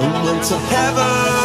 and went to heaven.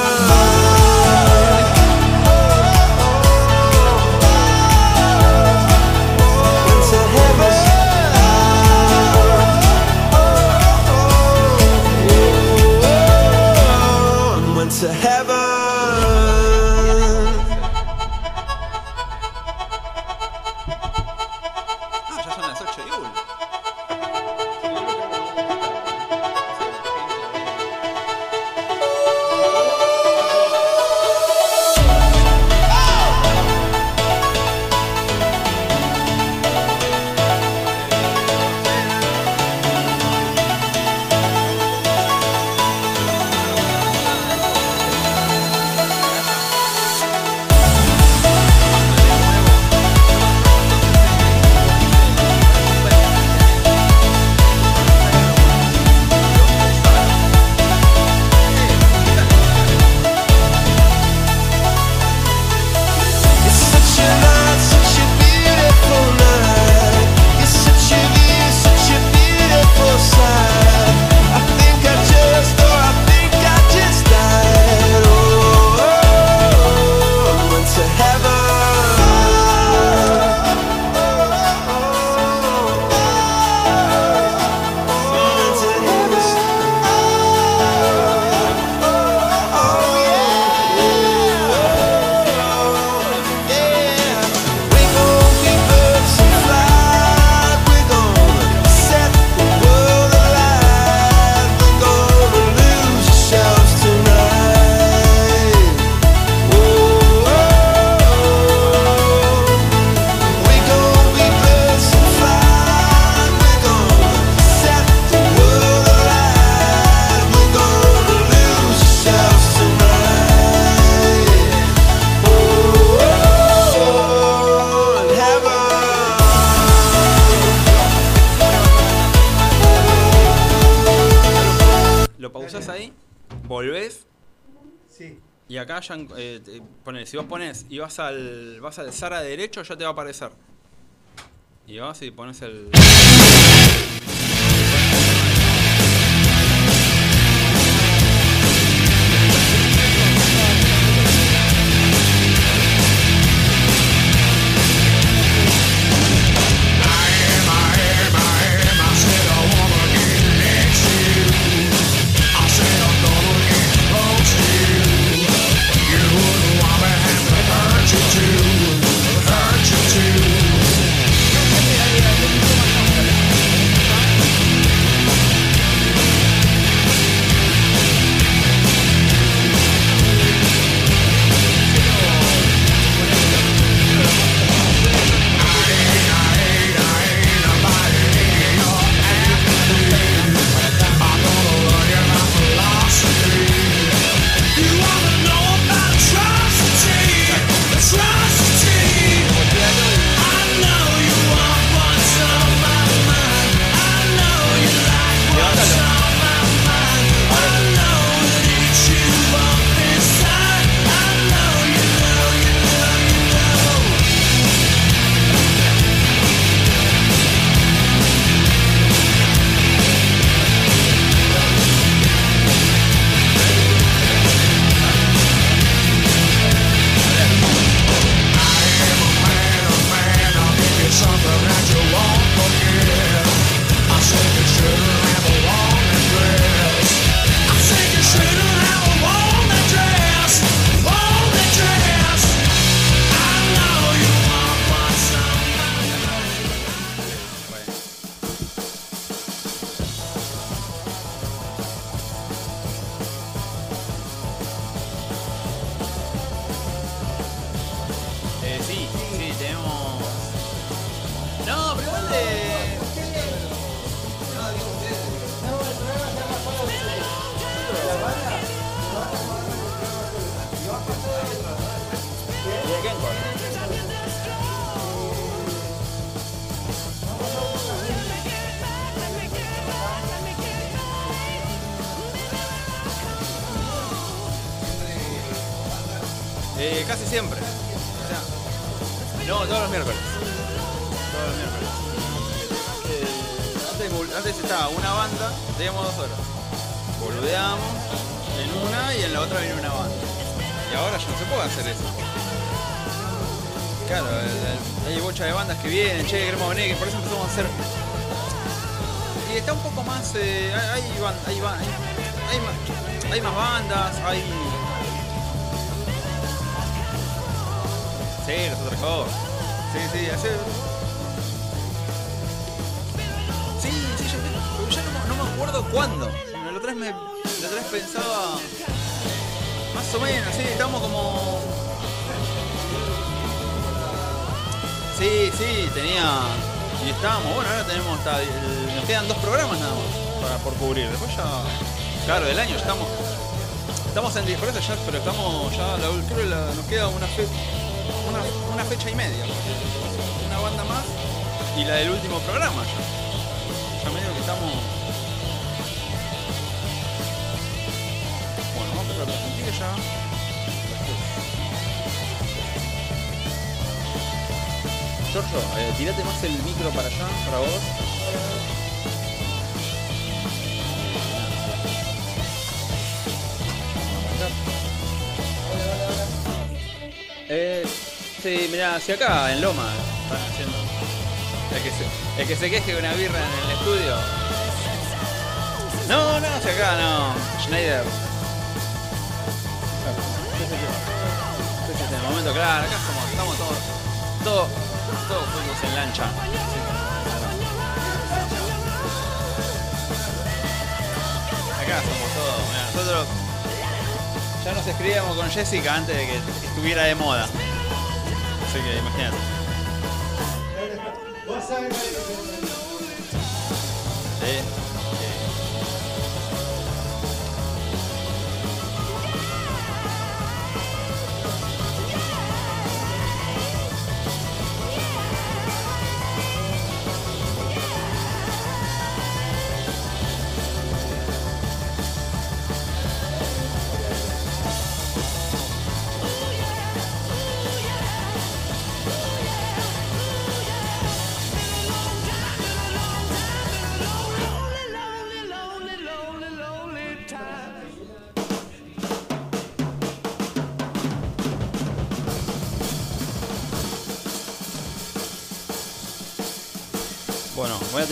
vas al, vas al derecho, ya te va a aparecer. Y vas y pones el... hacia acá, en Loma, están haciendo. El que se, el que se queje de una birra en el estudio. No, no, hacia acá, no. Schneider. Este es el momento, claro, acá somos, estamos todos, todos, todos juntos en lancha. Acá somos todos, nosotros ya nos escribíamos con Jessica antes de que estuviera de moda. Así que imagínate. Sí,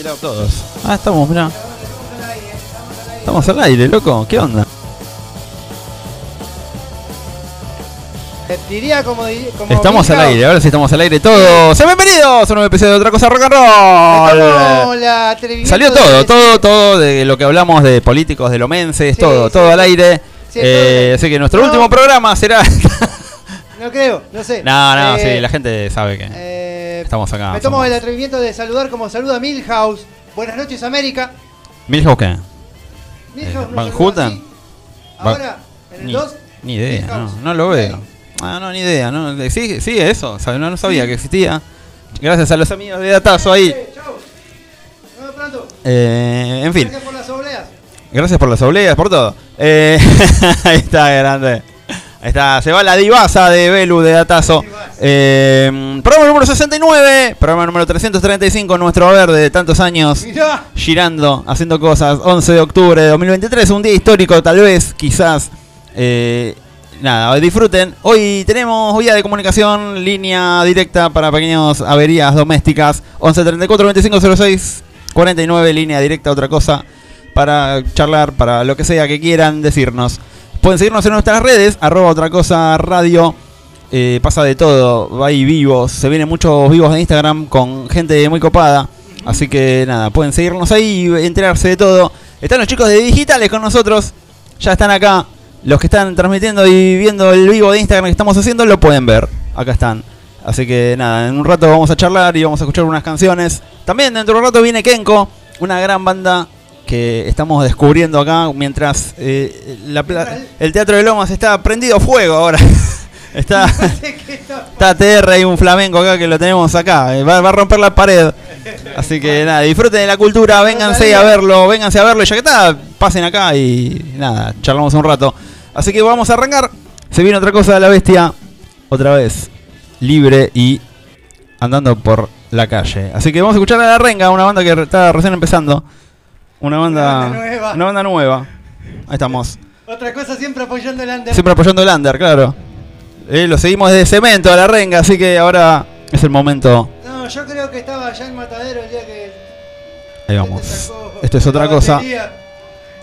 sí. Todos. Ah, estamos, mirá. Estamos al aire, loco. ¿Qué onda? Eh, Diría como, como Estamos al aire, ahora sí estamos al aire todos. ¡Sean bienvenidos a un nuevo episodio de Otra Cosa Rock and Roll! la atrevimiento Salió todo, todo, todo de lo que hablamos de políticos, de lomenses, Sí, todo, sí, todo sí. al aire. Sí, Eh, así que nuestro No. último programa será. No creo, no sé. no, no, Eh, sí, la gente sabe que eh, estamos acá. me tomo somos- el atrevimiento de saludar como saluda Milhouse. Buenas noches, América. ¿Milhouse qué? Milhouse Eh, Van Houten. Ahora, en el Ni, 2. ni idea, no, Milhouse. no lo veo. Ah, no, ni idea. No, sí, sí, eso. No, no sabía que existía. Gracias a los amigos de Datazo ahí. Eh, chau. Nos pronto. Eh, en fin. Gracias por las obleas. Gracias por las obleas, por todo. Eh, ahí está, grande. Ahí está, se va la divasa de Belu de Datazo. Eh, programa número 69, programa número 335, nuestro verde de tantos años. Mirá. Girando, haciendo cosas. 11 de octubre de 2023, un día histórico, tal vez, quizás. Eh, nada, disfruten. Hoy tenemos vía de comunicación, línea directa para pequeñas averías domésticas. 11 34 25 06 49, línea directa, otra cosa para charlar, para lo que sea que quieran decirnos. Pueden seguirnos en nuestras redes, arroba otra cosa radio. Eh, pasa de todo, hay vivos, se vienen muchos vivos de Instagram con gente muy copada. Así que nada, pueden seguirnos ahí y enterarse de todo. Están los chicos de digitales con nosotros, ya están acá. Los que están transmitiendo y viendo el vivo de Instagram que estamos haciendo lo pueden ver. Acá están. Así que nada, en un rato vamos a charlar y vamos a escuchar unas canciones. También dentro de un rato viene Kenko, una gran banda que estamos descubriendo acá mientras eh, la el Teatro de Lomas está prendido fuego ahora. está, está TR y un flamenco acá que lo tenemos acá. eh, Va, va a romper la pared. Así que nada, disfruten de la cultura, vénganse a verlo, vénganse a verlo y ya que está, pasen acá y nada, charlamos un rato. Así que vamos a arrancar. Se viene otra cosa de la bestia, otra vez, libre y andando por la calle. Así que vamos a escuchar a La Renga, una banda que está recién empezando. Una banda, Una banda nueva. Una banda nueva. Ahí estamos. Otra cosa siempre apoyando el under. Siempre apoyando el under, claro. Eh, lo seguimos desde cemento a la renga, así que ahora es el momento. No, yo creo que estaba allá en Matadero el día que. Ahí vamos. sacó Esto es otra cosa. batería.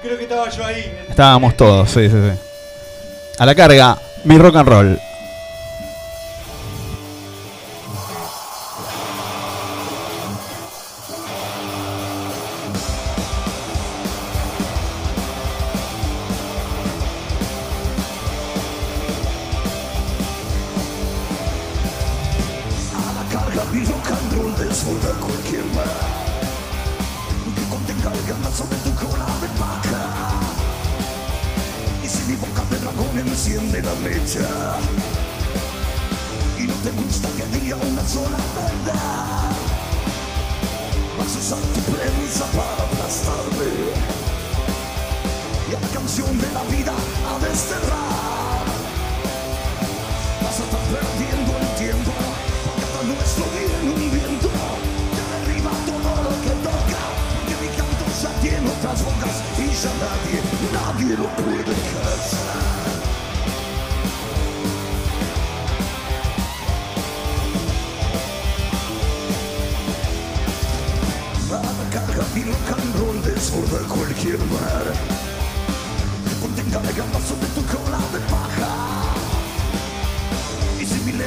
Creo que estaba yo ahí. Estábamos todos, sí, sí, sí. A la carga, mi rock and roll.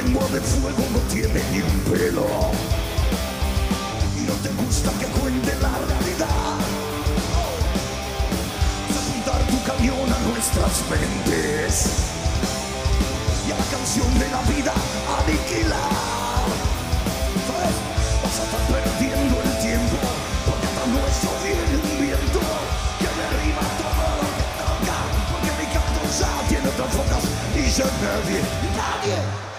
Lengua de fuego no tiene ni un pelo. Y no te gusta que cuente la realidad. Apuntar tu cañón a nuestras mentes. Y a la canción de la vida aniquilar. ¿Sabes? Vas a estar perdiendo el tiempo Porque hasta nuestro viene un viento Que derriba todo lo que toca Porque mi canto ya tiene otras bocas Y ya nadie, nadie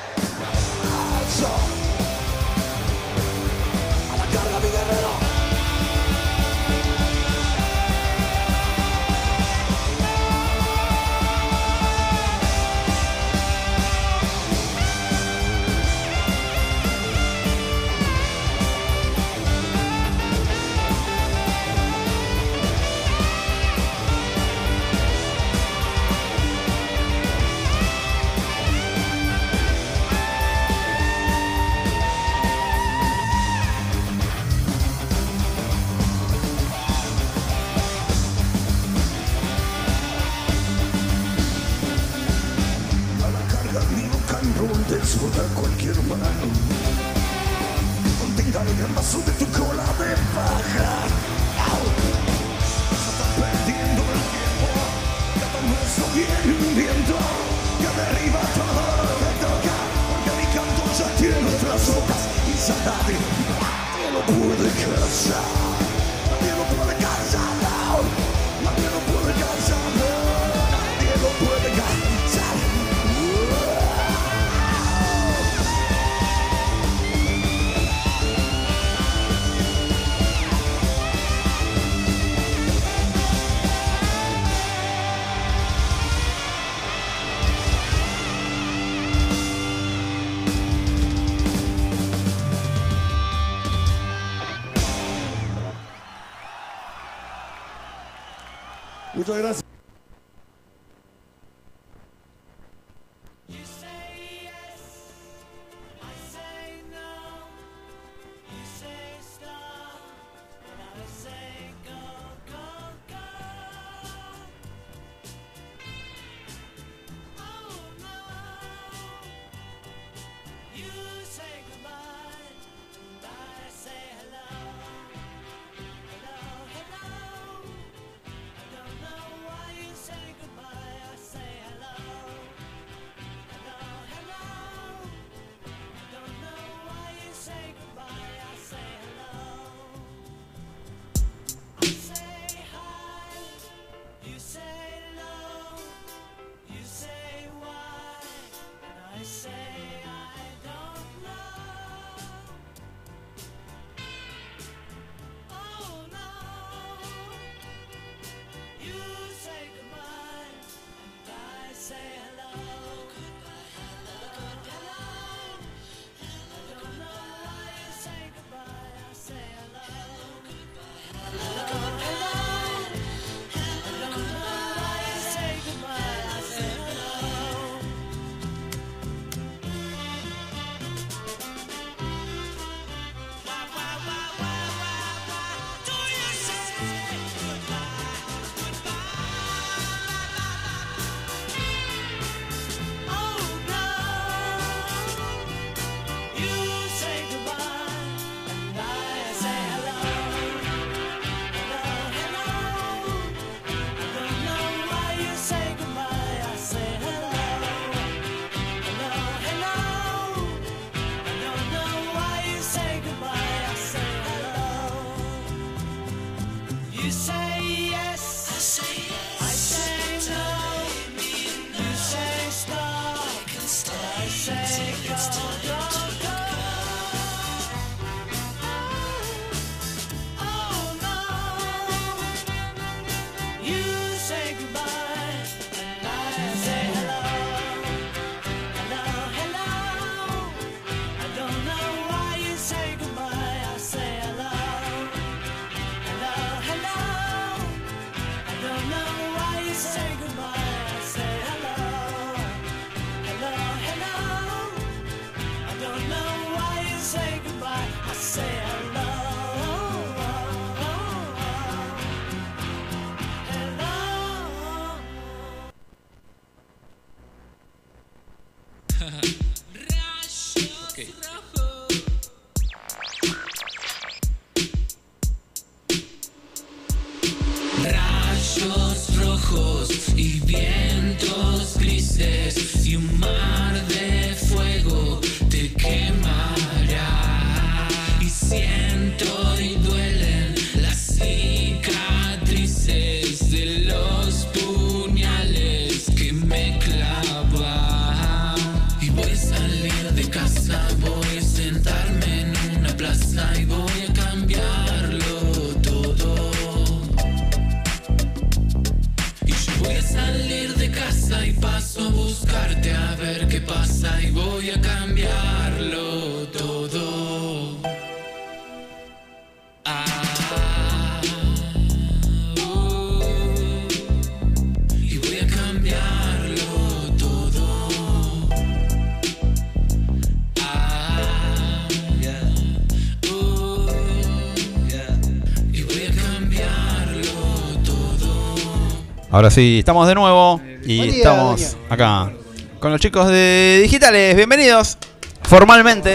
Ahora sí, estamos de nuevo y día, estamos acá con los chicos de Digitales. Bienvenidos formalmente.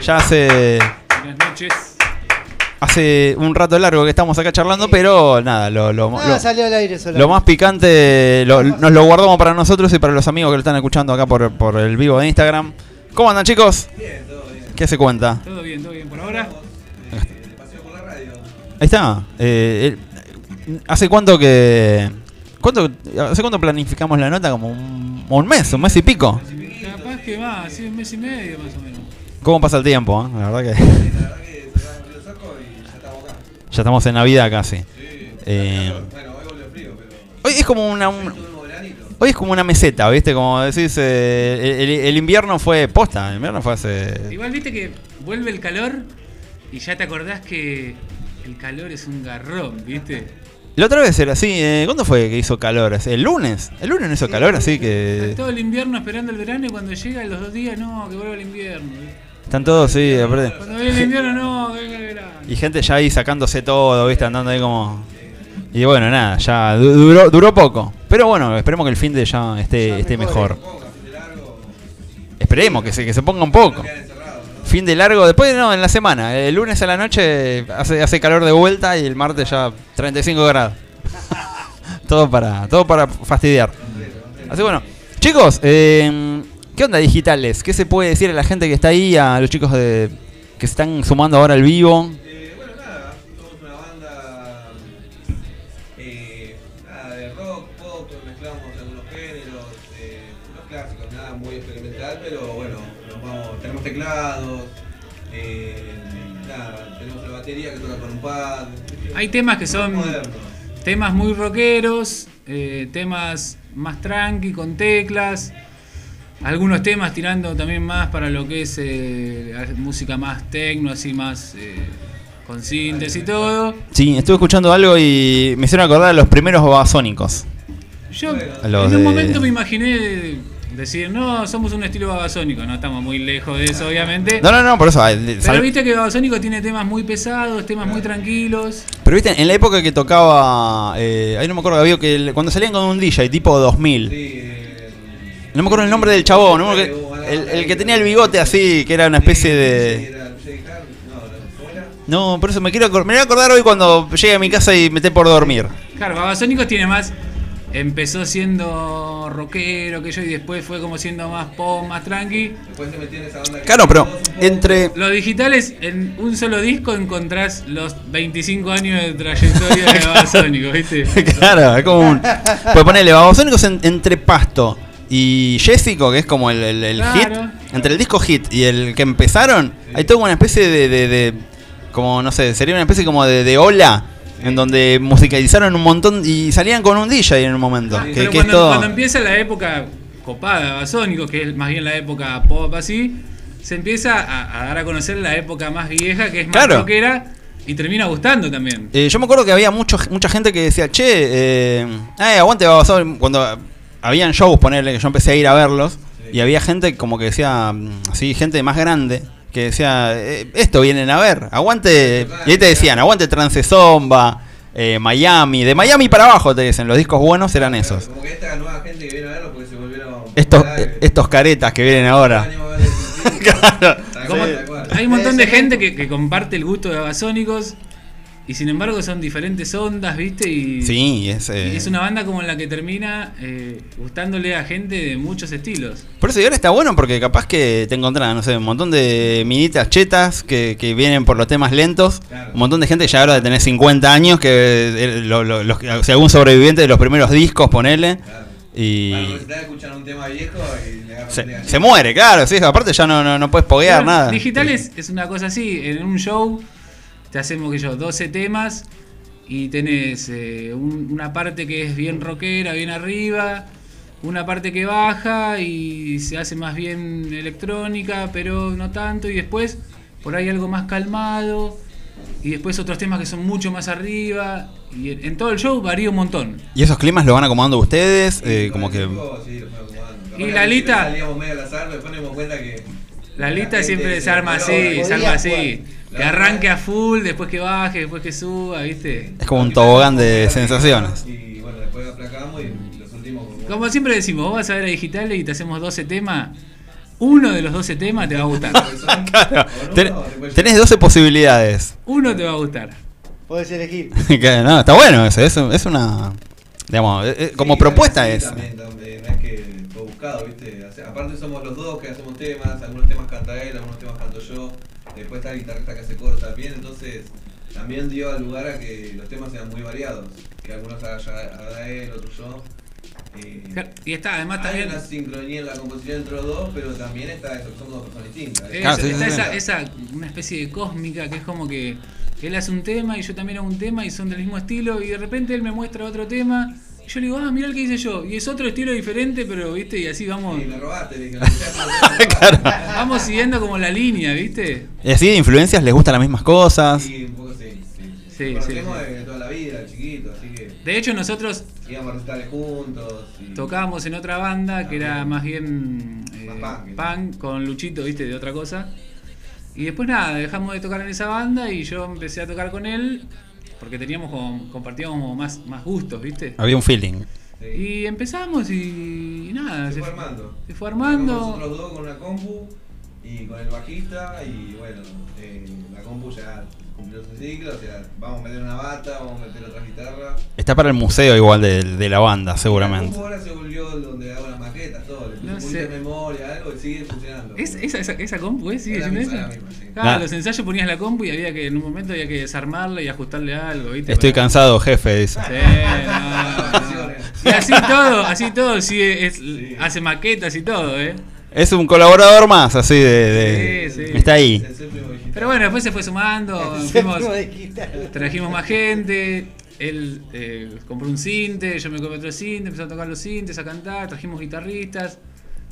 Ya hace, Buenas noches. hace un rato largo que estamos acá charlando, pero nada, lo, lo- Nada lo- salió al aire lo más picante lo- nos lo guardamos para nosotros y para los amigos que lo están escuchando acá por, por el vivo de Instagram. ¿Cómo andan chicos? ¿Qué se cuenta? Todo bien, todo bien por ahora. Ahí está. Eh, eh, ¿Hace cuánto que... ¿Cuánto, ¿Hace cuánto planificamos la nota? Como un, un mes, un mes y pico. Capaz que más, sí, un mes y medio más o menos. ¿Cómo pasa el tiempo? eh? La verdad que... Ya estamos en Navidad casi. Eh, hoy es como una... un- hoy es como una meseta, ¿viste? Como decís, eh, el, el invierno fue posta, el invierno fue hace... Igual viste que vuelve el calor y ya te acordás que el calor es un garrón, ¿viste? La otra vez era así, eh, ¿cuándo fue que hizo calor? ¿El lunes? ¿El lunes no hizo calor? Así que... Todo el invierno esperando el verano y cuando llega los dos días, no, que vuelva el invierno. Están todos, sí, aparte... Cuando viene el invierno, no, que venga el verano. Y gente ya ahí sacándose todo, ¿viste? Andando ahí como... Y bueno, nada, ya du- duró, duró poco. Pero bueno, esperemos que el fin de ya esté, esté mejor. Esperemos que se, que se ponga un poco. Fin de largo, después no, en la semana. El lunes a la noche hace, calor de vuelta y el martes ya 35 grados. todo para todo para fastidiar. Así bueno, chicos, eh, ¿qué onda digitales? ¿Qué se puede decir a la gente que está ahí, a los chicos de que se están sumando ahora al vivo? Eh, Hay temas que son modernos. temas muy rockeros, eh, temas más tranqui, con teclas. Algunos temas tirando también más para lo que es eh, música más tecno, así más eh, con síntesis y todo. Sí, estuve escuchando algo y me hicieron acordar a los primeros babasónicos. Yo Los en un de- momento me imaginé decir, no, somos un estilo babasónico, no estamos muy lejos de eso, obviamente. No, no, no, por eso. Pero viste que Babasónico tiene temas muy pesados, temas muy tranquilos. Pero viste, en la época que tocaba. Eh, ahí no me acuerdo, había que cuando salían con un DJ tipo 2000. Sí, eh, No me acuerdo el nombre del chabón, ¿no? El, el que tenía el bigote así, que era una especie de. no, por eso me quiero me voy a acordar hoy cuando llegue a mi casa y me esté por dormir. Claro, Babasónicos tiene más. Empezó siendo rockero, que yo, y después fue como siendo más pop, más tranqui. Después se metió en esa onda que Claro, pero entre. Los digitales, en un solo disco encontrás los 25 años de trayectoria de Babasónicos, ¿viste? claro, es como un. Pues ponerle babasónicos en- entre Pasto y Jessico, que es como el, el- el Claro. hit. Entre el disco hit y el que empezaron, hay toda una especie de, de- de- Como, no sé, sería una especie como de, de ola. En donde musicalizaron un montón y salían con un DJ en un momento. que, es cuando, todo. cuando empieza la época copada de Babasónicos, que es más bien la época pop así, se empieza a, a dar a conocer la época más vieja, que es más Claro. rockera, y termina gustando también. Eh, yo me acuerdo que había mucho, mucha gente que decía, che, eh, eh, aguante Babasónicos", Cuando habían shows, ponerle, que yo empecé a ir a verlos, y había gente como que decía, mm, así, gente más grande, que decía, eh, esto vienen a ver, aguante. Y ahí te decían, aguante Trance Zomba, eh, Miami. De Miami para abajo te dicen, los discos buenos eran esos. Como que esta nueva gente que viene a verlo porque se volvieron. Estos, eh, estos caretas que vienen ahora. Claro. Como-. Hay un montón de gente que, que comparte el gusto de Babasónicos y sin embargo son diferentes ondas, ¿viste? Y, Sí, es, eh, y es una banda como la que termina eh, gustándole a gente de muchos estilos. Por eso y ahora está bueno porque capaz que te encontrás, no sé, un montón de minitas chetas que, que vienen por los temas lentos. Claro. Un montón de gente ya ahora de tener 50 años, que eh, lo- lo- los, algún sobreviviente de los primeros discos, ponele. Claro. Y Bueno, estás escuchando un tema viejo y le agarras un se, se muere, claro, sí, aparte ya no, no, no puedes poguear nada. Digital es, es una cosa así, en un show te hacemos que yo 12 temas y tenés eh, un- una parte que es bien rockera, bien arriba, una parte que baja y se hace más bien electrónica, pero no tanto, y después por ahí algo más calmado, y después otros temas que son mucho más arriba, y en, en todo el show varía un montón. ¿Y esos climas los van acomodando ustedes? Eh, como que... sí, lo Y la lista- Salíamos medio al azar, después nos dimos cuenta que. La lista siempre se arma así, se arma así. jugar. Que arranque a full, después que baje, después que suba, ¿viste? Es como un tobogán de sensaciones. Y bueno, después aplacamos y los últimos. como- Como siempre decimos, vos vas a ver a Digitales y te hacemos 12 temas. Uno de los 12 temas te va a gustar. Claro, ten- tenés 12 posibilidades. Uno te va a gustar. Podés elegir. Que, no, está bueno eso, es, es una... Digamos, eh, eh, como Sí, propuesta sí, es... También, también, no es que fue buscado, ¿viste? O sea, aparte somos los dos que hacemos temas, algunos temas canta él, algunos temas canto yo, después está el guitarrista que hace coro también, entonces también dio lugar a que los temas sean muy variados, que algunos haga, él, otros yo. Eh, Y está, además hay también. una sincronía en la composición entre los dos, pero también está eso, somos dos personas distintas. ¿eh? es- Claro, sí, está sí, esa, sí. esa- una especie de cósmica que es como que él hace un tema y yo también hago un tema y son del mismo estilo y de repente él me muestra otro tema y yo le digo, ah, mira el que hice yo. Y es otro estilo diferente, pero viste, y así vamos, Y me robaste, dije, Claro. vamos siguiendo como la línea, ¿viste? Y así de influencias les gustan las mismas cosas. Sí, un poco sí. sí. Sí, sí, sí. de toda la vida, de chiquito, así que De hecho, nosotros íbamos a recitales juntos. Y... tocábamos en otra banda que era más bien eh, Más punk. punk, con Luchito, viste, de otra cosa. Y después nada, dejamos de tocar en esa banda y yo empecé a tocar con él porque teníamos como, compartíamos como más, más gustos, viste. Había un feeling. Sí. Y empezamos y, y nada, se fue armando. se fue armando. Nosotros dos con una compu y con el bajista y bueno, eh, la compu ya cumplió su ciclo, o sea, vamos a meter una bata, vamos a meter otra guitarra. Está para el museo igual de, de la banda, La seguramente. compu ahora se volvió donde hago las maquetas, todo, le No sé. de memoria, algo y sigue funcionando. ¿Es, esa, esa, esa compu, ¿eh? ¿Sigue Es la siendo esa? misma, sí. Claro, Nah. los ensayos ponías la compu y había que en un momento había que desarmarla y ajustarle algo, ¿viste? Estoy Para- cansado, jefe, dice. Sí, no, no. Y así todo, así todo, sí, es, hace maquetas y todo, ¿eh? Es un colaborador más, así de... de- Sí, sí. Está ahí. Pero bueno, después se fue sumando, fuimos, trajimos más gente, él eh, compró un cinte, yo me compré otro cinte, empezó a tocar los cintes, a cantar, trajimos guitarristas,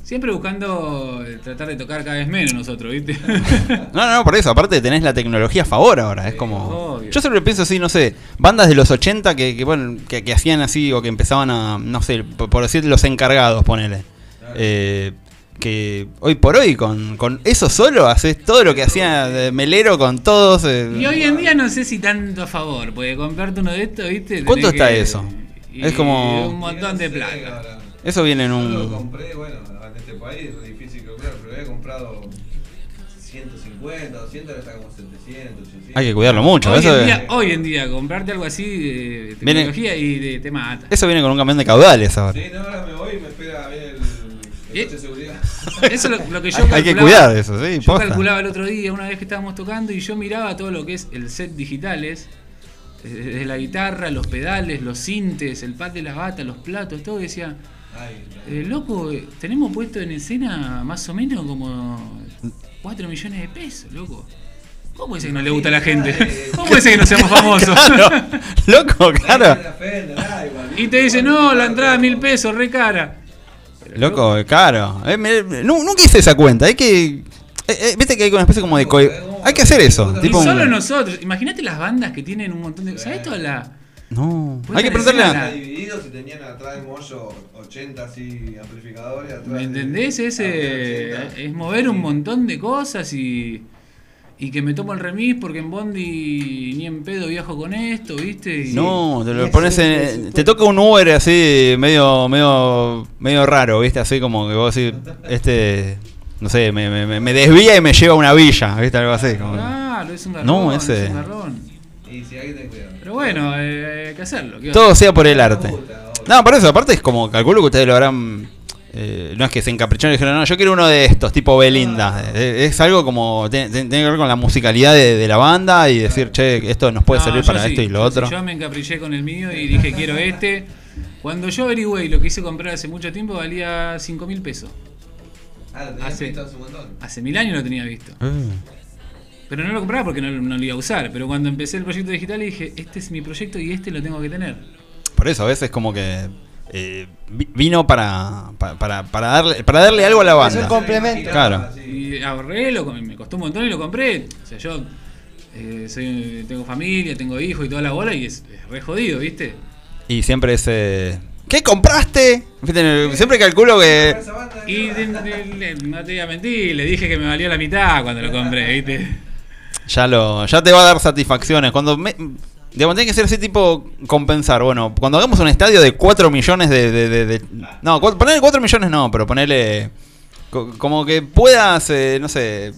siempre buscando eh, tratar de tocar cada vez menos nosotros, ¿viste? No, no, por eso, aparte tenés la tecnología a favor ahora, es como... obvio. Yo siempre pienso así, no sé, bandas de los 80 que, que, bueno, que, que hacían así o que empezaban a, no sé, por, por decir los encargados, ponele. Claro. Eh, que hoy por hoy con, con eso solo haces todo lo que hacía de Melero con todos. eh, Y hoy en día no sé si tanto a favor, porque comprarte uno de estos, ¿viste? Tenés ¿Cuánto está que- eso? y Es como- Un montón de plata. ahora. Eso viene en Yo lo un... compré, bueno, en este país es difícil que comprar, pero había comprado 150, 200, ahora está como 700, 800. Hay que cuidarlo mucho. Hoy Eso, en, día, hoy en día, comprarte algo así de Viene- tecnología y de te mata. eso viene con un camión de caudales ahora. Sí, no, ahora me voy y me espera bien de seguridad. Eso es lo, lo que yo Hay, hay que calculaba- cuidar de eso, sí. Yo posta. calculaba el otro día, una vez que estábamos tocando, y yo miraba todo lo que es el set digitales, eh, desde la guitarra, los pedales, los sintes, el pad de la bata, los platos, todo, y decía, Ay, eh, loco, eh, tenemos puesto en escena más o menos como 4 millones de pesos, loco. ¿Cómo ser que no le gusta a la gente? ¿Cómo puede ser que no seamos famosos? Claro. Loco, claro. y te dice, no, la entrada mil pesos, re cara. Loco, caro. Eh, me- nu- nunca hice esa cuenta. Hay que. eh, eh, Viste que hay una especie como de. co- Hay que hacer eso. Y Tipo un- solo nosotros, imagínate las bandas que tienen un montón de. ¿Sabes toda la.? No. Hay que preguntarle a. divididos y tenían atrás del mollo 80 así amplificadores. Atrás ¿Me de- entendés? Ese 80. es mover un montón de cosas y. y que me tomo el remis porque en Bondi ni en pedo viajo con esto, ¿viste? Y- No, te lo pones sí, en, te toca un Uber así medio medio medio raro, ¿viste? Así como que vos decís, este no sé, me, me- me- me desvía y me lleva a una villa, ¿viste? Algo así. como- Claro, es un garrón. No, ese- Es un garrón. Y si hay que tener cuidado. Pero bueno, eh, hay que hacerlo. ¿qué Todo sea por el arte. No, por eso, aparte es como, calculo que ustedes lo habrán... eh, no es que se encapricharon y dijeron, no, yo quiero uno de estos, tipo Belinda. Eh, es algo como, tiene, tiene que ver con la musicalidad de, de la banda y decir, che, esto nos puede No, servir para sí, esto y lo yo otro. sí, yo me encapriché con el mío y dije quiero este. Cuando yo averigüé y lo quise comprar hace mucho tiempo valía 5 mil pesos. Ah, lo Hace- visto hace un montón. Hace mil años lo tenía visto. Eh, Pero no lo compraba porque no, no lo iba a usar. Pero cuando empecé el proyecto digital dije, este es mi proyecto y este lo tengo que tener. Por eso, a veces como que eh, vi- vino para, pa- para, para, darle, para darle algo a la Es un banda. complemento. Claro. Y ahorré, lo, me costó un montón y lo compré. O sea, yo eh, soy- tengo familia, tengo hijos y toda la bola y es, es re jodido, ¿viste? Y siempre ese... ¿Qué compraste? Siempre calculo que... Banda, Y de- no te voy a mentir, le dije que me valió la mitad cuando lo compré, ¿viste? Ya lo, ya te va a dar satisfacciones. Cuando me, digamos, tiene que ser así tipo compensar. Bueno, cuando hagamos un estadio de 4 millones de, de- de- de- no, ponerle 4 millones no, pero ponerle co- como que puedas, eh, no sé,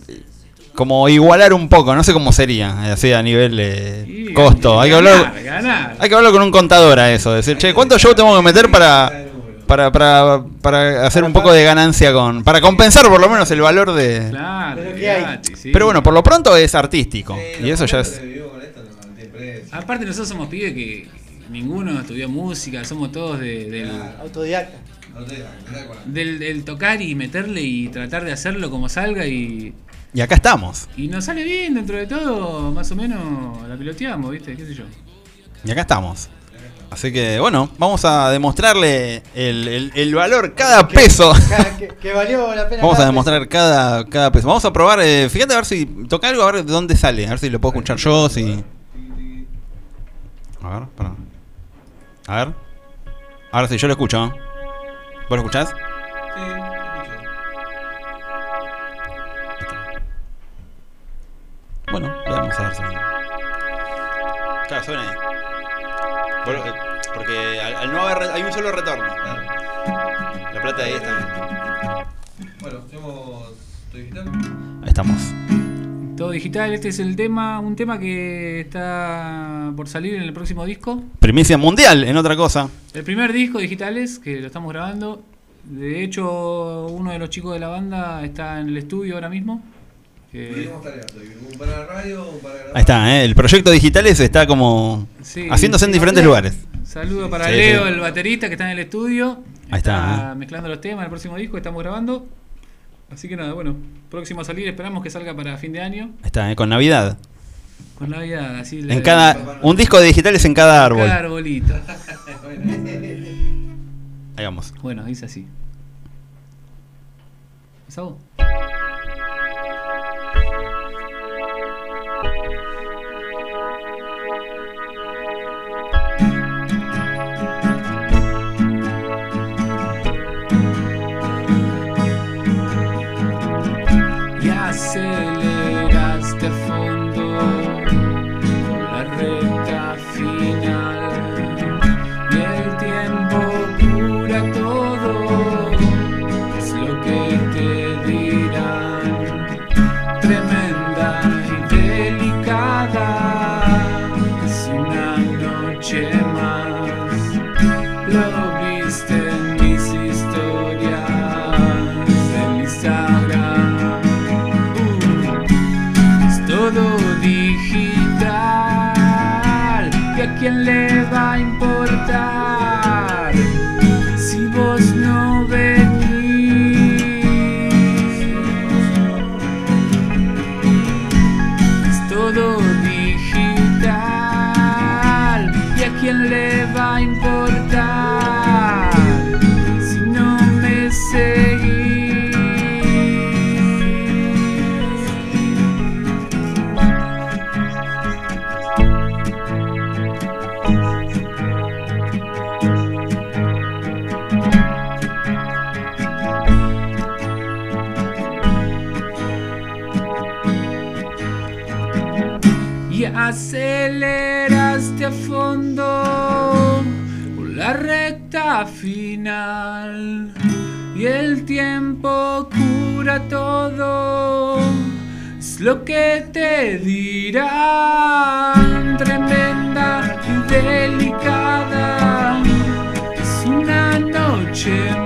como igualar un poco, no sé cómo sería, eh, así a nivel eh, Y costo. Hay que hablar, ganar, hay que hablar con un contador a eso, decir, che, ¿cuánto show tengo que meter para para, para, para hacer un poco de ganancia con para compensar por lo menos el valor de Claro, Pero pero bueno, por lo pronto es artístico. Sí, y eso ya es. Aparte nosotros somos pibes que ninguno estudió música, somos todos de- del, Autodidacta. Del, del tocar y meterle y tratar de hacerlo como salga y, Y acá estamos. y nos sale bien dentro de todo, más o menos la piloteamos, ¿viste? ¿Qué sé yo? Y acá estamos. Así que bueno, vamos a demostrarle el, el- el valor cada peso. Que, que valió la pena. Vamos a demostrar cada, cada peso. Vamos a probar, eh, fíjate a ver si toca algo, a ver de dónde sale, a ver si lo puedo escuchar yo, si. A ver, pará. A ver. Ahora sí, yo lo escucho. ¿eh? ¿Vos lo escuchás? Sí, escucho. Bueno, veamos a ver si. Claro, suena ahí. Bueno, eh, Porque al, al no haber. hay un solo retorno. La plata ahí está. Bueno, hacemos tu digital. Ahí estamos. Todo digital, este es el tema, un tema que está por salir en el próximo disco. Primicia mundial en otra cosa. El primer disco digitales que lo estamos grabando. De hecho, uno de los chicos de la banda está en el estudio ahora mismo. que- Dividimos tareas hoy. Un para la radio, un para grabar. Ahí está, ¿eh? el proyecto Digitales está como Sí, haciéndose en diferentes Leo. lugares. Saludo para Sí, Leo, sí. el baterista que está en el estudio. Ahí está, ¿eh? mezclando los temas, el próximo disco que estamos grabando. Así que nada, bueno, próximo a salir, esperamos que salga para fin de año. Está, ¿eh? con Navidad. Con Navidad, así la- En cada, un disco de Digitales en cada árbol. cada arbolito. Ahí vamos. Bueno, dice así. ¿Es algo? Aceleraste a fondo por la recta final y el tiempo cura todo. Es lo que te dirán, tremenda y delicada. Es una noche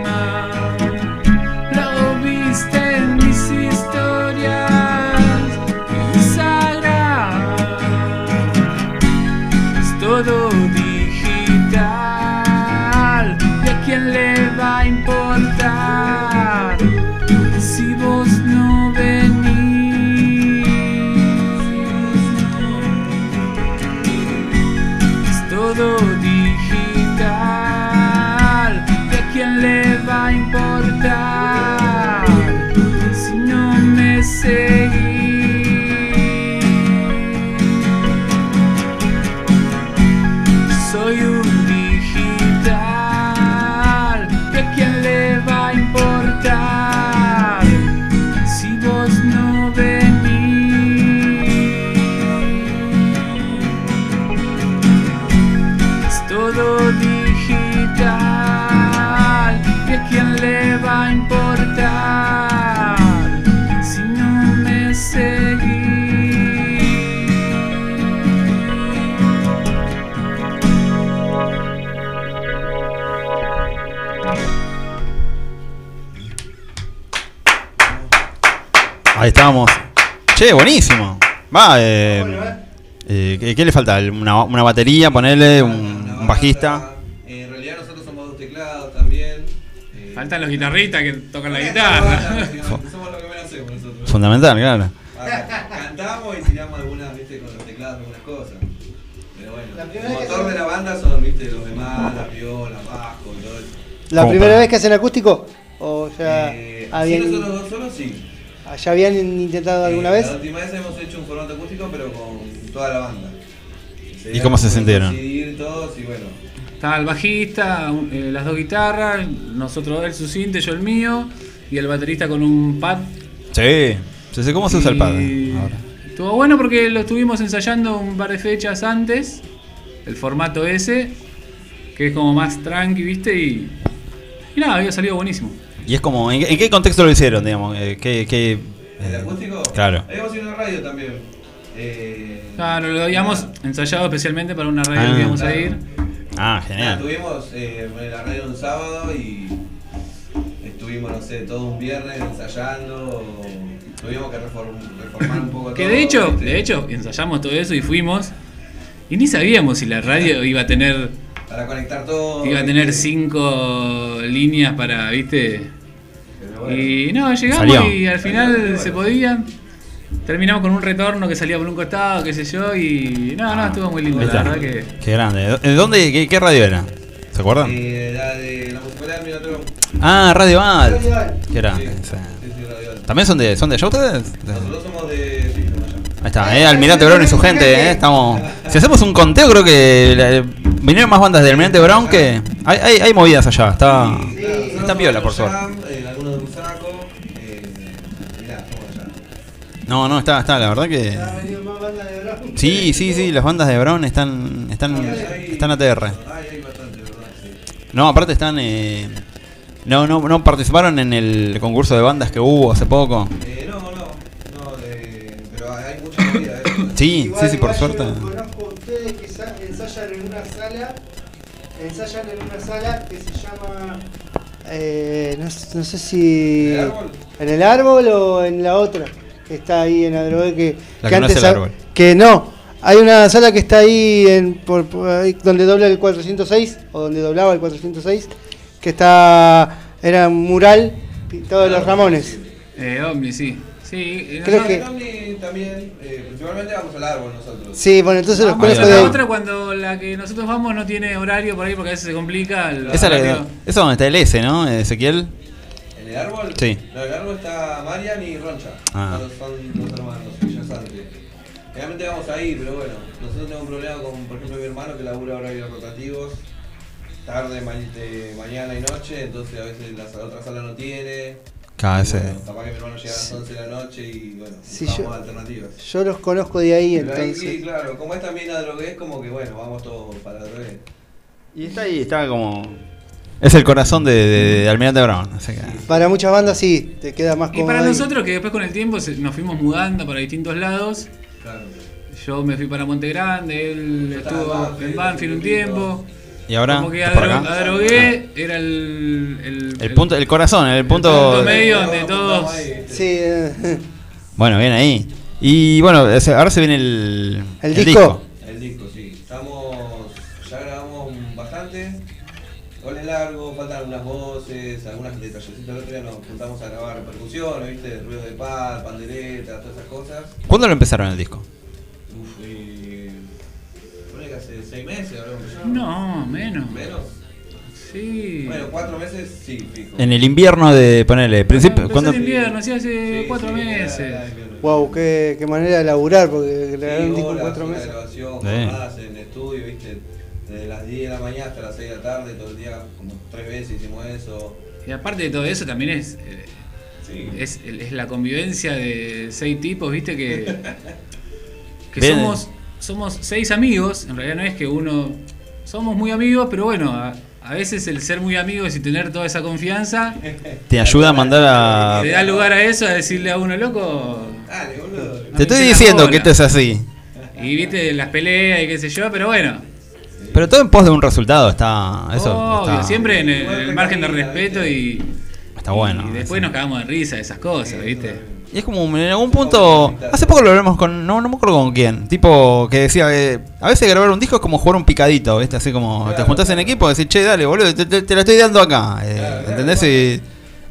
Ahí estábamos. Che, buenísimo. Va, eh, eh, ¿qué, qué le falta? Una, una batería, ponerle un, bajista. Eh, En realidad nosotros somos dos teclados también. Eh, Faltan los guitarristas que tocan la guitarra. Somos lo que menos hacemos nosotros. Fundamental, claro. Ah, Cantamos y tiramos algunas, viste, con los teclados, algunas cosas. Pero bueno, La el primera vez que motor de la banda son, viste, los demás, la viola, bajo y todo eso. ¿La primera vez que hacen acústico? ¿O ya Eh, habían, sí, nosotros dos solos sí. Ya habían intentado alguna Eh, vez? La última vez hemos hecho un formato acústico, pero con toda la banda. ¿Y cómo se sintieron? Todos y bueno. Estaba el bajista, eh, las dos guitarras, nosotros él su cinte, yo el mío, y el baterista con un pad. Sí. ¿Cómo se usa el pad? Ahora? Estuvo bueno porque lo estuvimos ensayando un par de fechas antes, el formato ese, que es como más tranqui, ¿viste? Y, y nada, había salido buenísimo. Y es como, ¿en, en qué contexto lo hicieron, digamos? Eh, ¿qué, qué, ¿El eh, acústico? Claro. Habíamos ido a una radio también. Eh, Claro, lo habíamos ensayado especialmente para una radio Ah. que íbamos a ir. Ah, nada, genial. Estuvimos eh, en la radio un sábado y estuvimos, no sé, todo un viernes ensayando. Tuvimos que reform- reformar un poco Que todo, de hecho, ¿viste? de hecho, ensayamos todo eso y fuimos. Y ni sabíamos si la radio iba a tener Para conectar todo. iba a tener cinco líneas para, ¿viste? Bueno. Y no, llegamos Salió. y al final se podía. Terminamos con un retorno que salía por un costado, qué sé yo, y no, no, Ah, estuvo muy lindo, la verdad que. Qué grande. ¿De dónde? ¿Qué, qué radio era? ¿Se acuerdan? Eh, la de la municipalidad del Minotauro. Ah, Radio Alt. Qué grande. Sí, sí. radio. ¿También son de, son de allá ustedes? De- Nosotros somos de. Sí, somos allá. Ahí está, eh, Almirante Brown y su gente, eh, estamos... Si hacemos un conteo creo que vinieron más bandas de Almirante Brown que... Hay, hay, hay movidas allá, está... Sí, está piola, por suerte. eh. Eh. No, no, está, está, la verdad que... Sí, sí, sí, las bandas de Brown están están, están ATR. No, aparte están... eh, no, no, no participaron en el concurso de bandas que hubo hace poco. Eh, no, no, no, pero hay mucha movida. ¿eh? Sí, Igual- sí, sí, por suerte. Yo conozco a ustedes que sa- ensayan en una sala, ensayan en una sala que se llama, eh, no, no sé si... ¿El árbol? ¿En el árbol o en la otra? Que está ahí en Adrogué que, La que no es el hab- árbol. Que no, hay una sala que está ahí, en, por, por ahí donde dobla el 406, o donde doblaba el 406, que está, era mural pintado de los Ramones. Eh, Omni, sí. Sí, Creo que- Omni también, eh, principalmente vamos al árbol nosotros. Sí, bueno, entonces los Vamos Ahí a conozco va. la otra cuando la que nosotros vamos no tiene horario por ahí porque a veces se complica. el Esa es la horario. esa es donde está el S, ¿no? Ezequiel. ¿En el árbol? Sí. No, en el árbol está Marian y Roncha. Ah. Son, dos hermanos, Sante. Realmente vamos ahí, pero bueno, nosotros tenemos un problema con, por ejemplo, mi hermano que labura horarios rotativos, tarde, ma- de mañana y noche, entonces a veces la, la otra sala no tiene. Cada vez, Bueno, eh, capaz que mi hermano llega a las 11 de la noche y bueno, Sí, buscamos yo- alternativas. Yo los conozco de ahí, Pero ahí entonces. sí, claro, como es también la drogué, es como que bueno, vamos todos para la drogué. Y está ahí, está como. Es el corazón de, de- de Almirante Brown. Así que. Para muchas bandas sí, te queda más Y cómodo. para ahí. nosotros que después con el tiempo nos fuimos mudando para distintos lados. Claro. Yo me fui para Monte Grande, él Yo estaba en estuvo Banfield, en Banfield un un tiempo. tiempo. Y ahora. Como que. Adrogué era el, el, El punto, el corazón, el punto. punto medio donde vamos todos-. Sí, eh, Bueno, bien ahí. Y bueno, ahora se viene el. El disco. El disco, sí. Estamos, ya grabamos bastante. Goles largos, faltan algunas voces, algunas detallecitos. El otro día nos juntamos a grabar percusiones, ¿viste? Ruido de pal, pandereta, todas esas cosas. ¿Cuándo lo empezaron el disco? Seis meses. No, menos. ¿Menos? Sí. Bueno, cuatro meses sí, fijo. En el invierno de. Ponerle. Principio, Empezó ¿cuándo? en invierno, sí, hace Sí, cuatro sí, meses. era- era invierno. wow, qué, qué manera de laburar, porque Sí, grabar un disco en cuatro meses. grabación, jornadas en estudio, viste, desde las 10 de la mañana hasta las 6 de la tarde, todo el día, como tres veces hicimos eso. Y aparte de todo eso también es, eh, es, es la convivencia de seis tipos, viste, que, que Bien. somos, somos seis amigos, en realidad no es que uno, somos muy amigos, pero bueno, a, a veces el ser muy amigos y tener toda esa confianza Te ayuda a mandar a. te da lugar a eso, a decirle a uno, loco, Dale, boludo. Te estoy diciendo que esto es así. y viste las peleas y qué sé yo, pero bueno, Pero todo en pos de un resultado está. Eso obvio, está, siempre en el, Igual en el margen de respeto y, está bueno. y después nos cagamos de risa de esas cosas, viste. Y es como en algún punto. Hace poco lo hablamos con. No, no me acuerdo con quién. Tipo que decía que a veces grabar un disco es como jugar un picadito, ¿viste? Así como te Claro, juntás en equipo y decís, che, dale, boludo, te, te- te la estoy dando acá. eh, Claro, ¿Entendés? y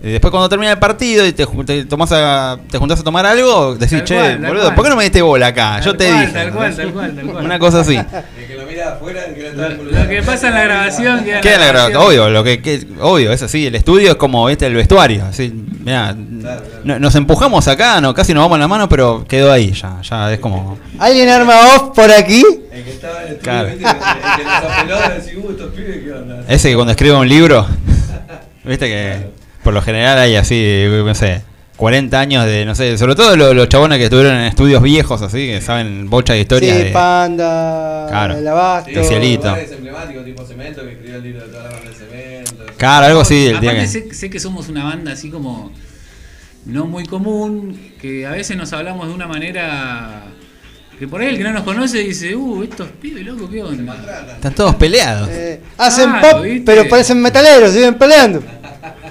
después cuando termina el partido y te, te tomás a, te juntás a tomar algo, decís, Tal che, cual, boludo, cual. ¿por qué no me diste bola acá? Tal Yo te cual, dije. Tal cual, tal cual, tal cual. Una cosa así. El que lo mira afuera, el que lo Lo, que pasa en la grabación queda en Queda en la grabación. grabación, obvio, lo que, que- obvio, es así, el estudio es como ¿viste? el vestuario, así, mirá, claro. no- nos empujamos acá, no, casi nos vamos en la mano, pero quedó ahí ya, ya es como ¿Alguien arma off por aquí? El que estaba en el estudio, Claro. ¿viste? El, el que nos apeló, decís, uh, estos pibes, ¿qué onda? ese que cuando escribe un libro, viste que por lo general hay así, no sé, 40 años de, no sé, sobre todo los, los chabones que estuvieron en estudios viejos así, que saben bocha de historias Sí, de Panda, Claro. el Abasto. Sí, Cielito. lugares emblemáticos tipo Cemento, que escribió el libro de toda la banda de Cemento. Claro, algo así el Aparte que sé, sé que somos una banda así como no muy común, que a veces nos hablamos de una manera que por ahí el que no nos conoce dice, uh, estos pibes loco, ¿qué onda? Están todos peleados. Eh, hacen Claro, pop, ¿viste? pero parecen metaleros, viven peleando.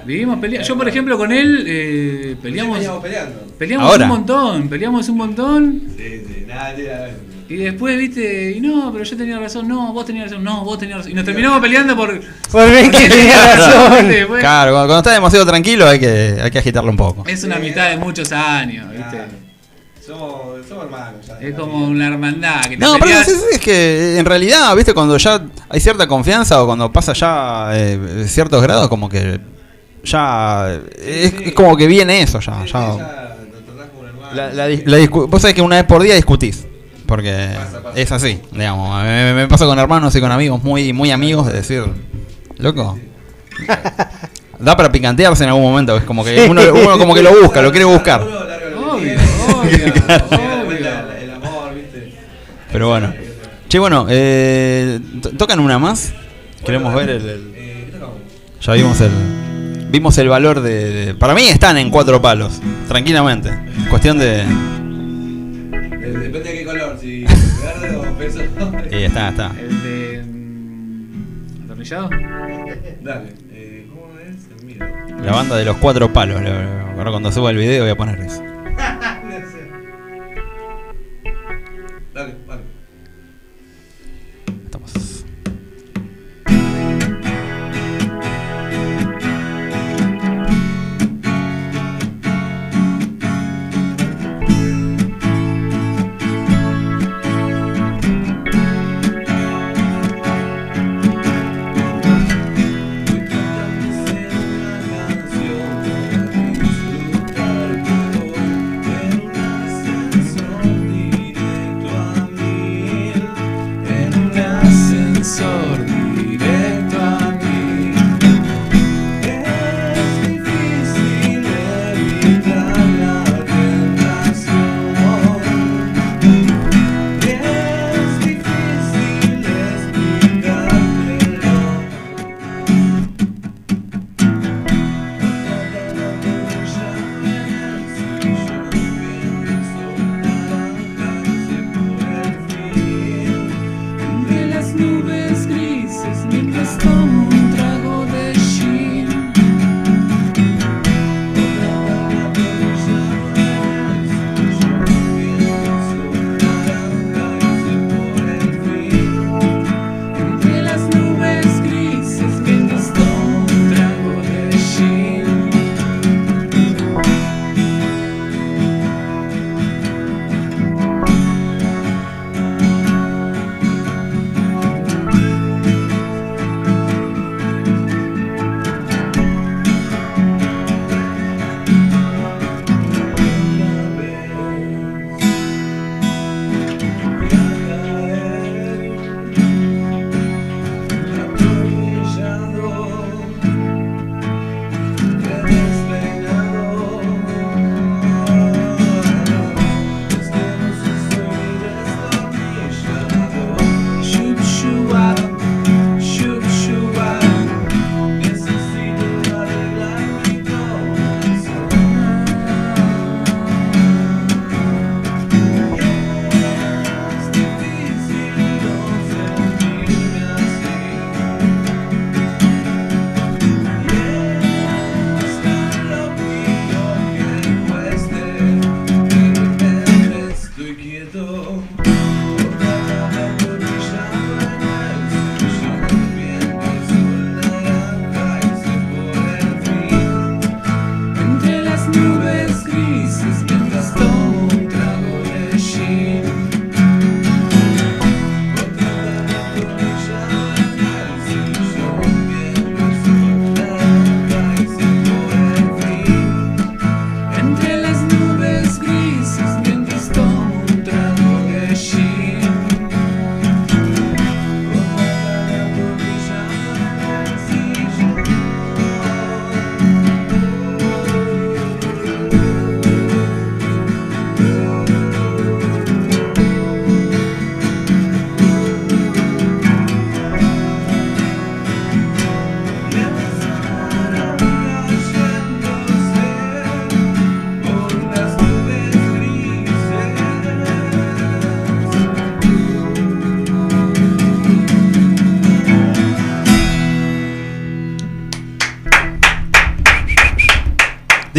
Vivimos peleando. Yo, por ejemplo, con él eh, peleamos, peleando. peleamos Ahora. un montón, peleamos un montón. Sí, sí, nada, tira. Y después, viste, y no, pero yo tenía razón, no, vos tenías razón, no, vos tenías razón. Y nos terminamos peleando por. Por bien que tenía razón. Claro, cuando, cuando está demasiado tranquilo hay que, hay que agitarlo un poco. Es una mitad de muchos años, viste. Somos, somos hermanos. ya, Es como una hermandad que te No, pero es que en realidad, viste, cuando ya hay cierta confianza o cuando pasa ya eh, ciertos grados, como que ya es, es como que viene eso ya. Sí, ya. sí, ya lo tratás como un hermano. La, la la vos sabés que una vez por día discutís. Porque Pasa, pasa. es así, digamos. Me, me pasa con hermanos y con amigos muy, muy amigos de decir, loco. Da para picantearse en algún momento, es como que uno, uno como que lo busca, lo quiere buscar. Obvio, obvio, El, amor, ¿viste? Pero bueno. Che, bueno, eh, to- ¿tocan una más? Queremos ver el- el, Eh. Ya vimos el vimos el valor de, de- para mí están en cuatro palos, tranquilamente. Cuestión de Eh, Depende de qué color, si verde o peso. y está, está. El de. mm, ¿Atornillado? Dale, eh, ¿cómo es? Mira. La banda de los cuatro palos. lo- lo- Ahora cuando suba el video voy a poner eso.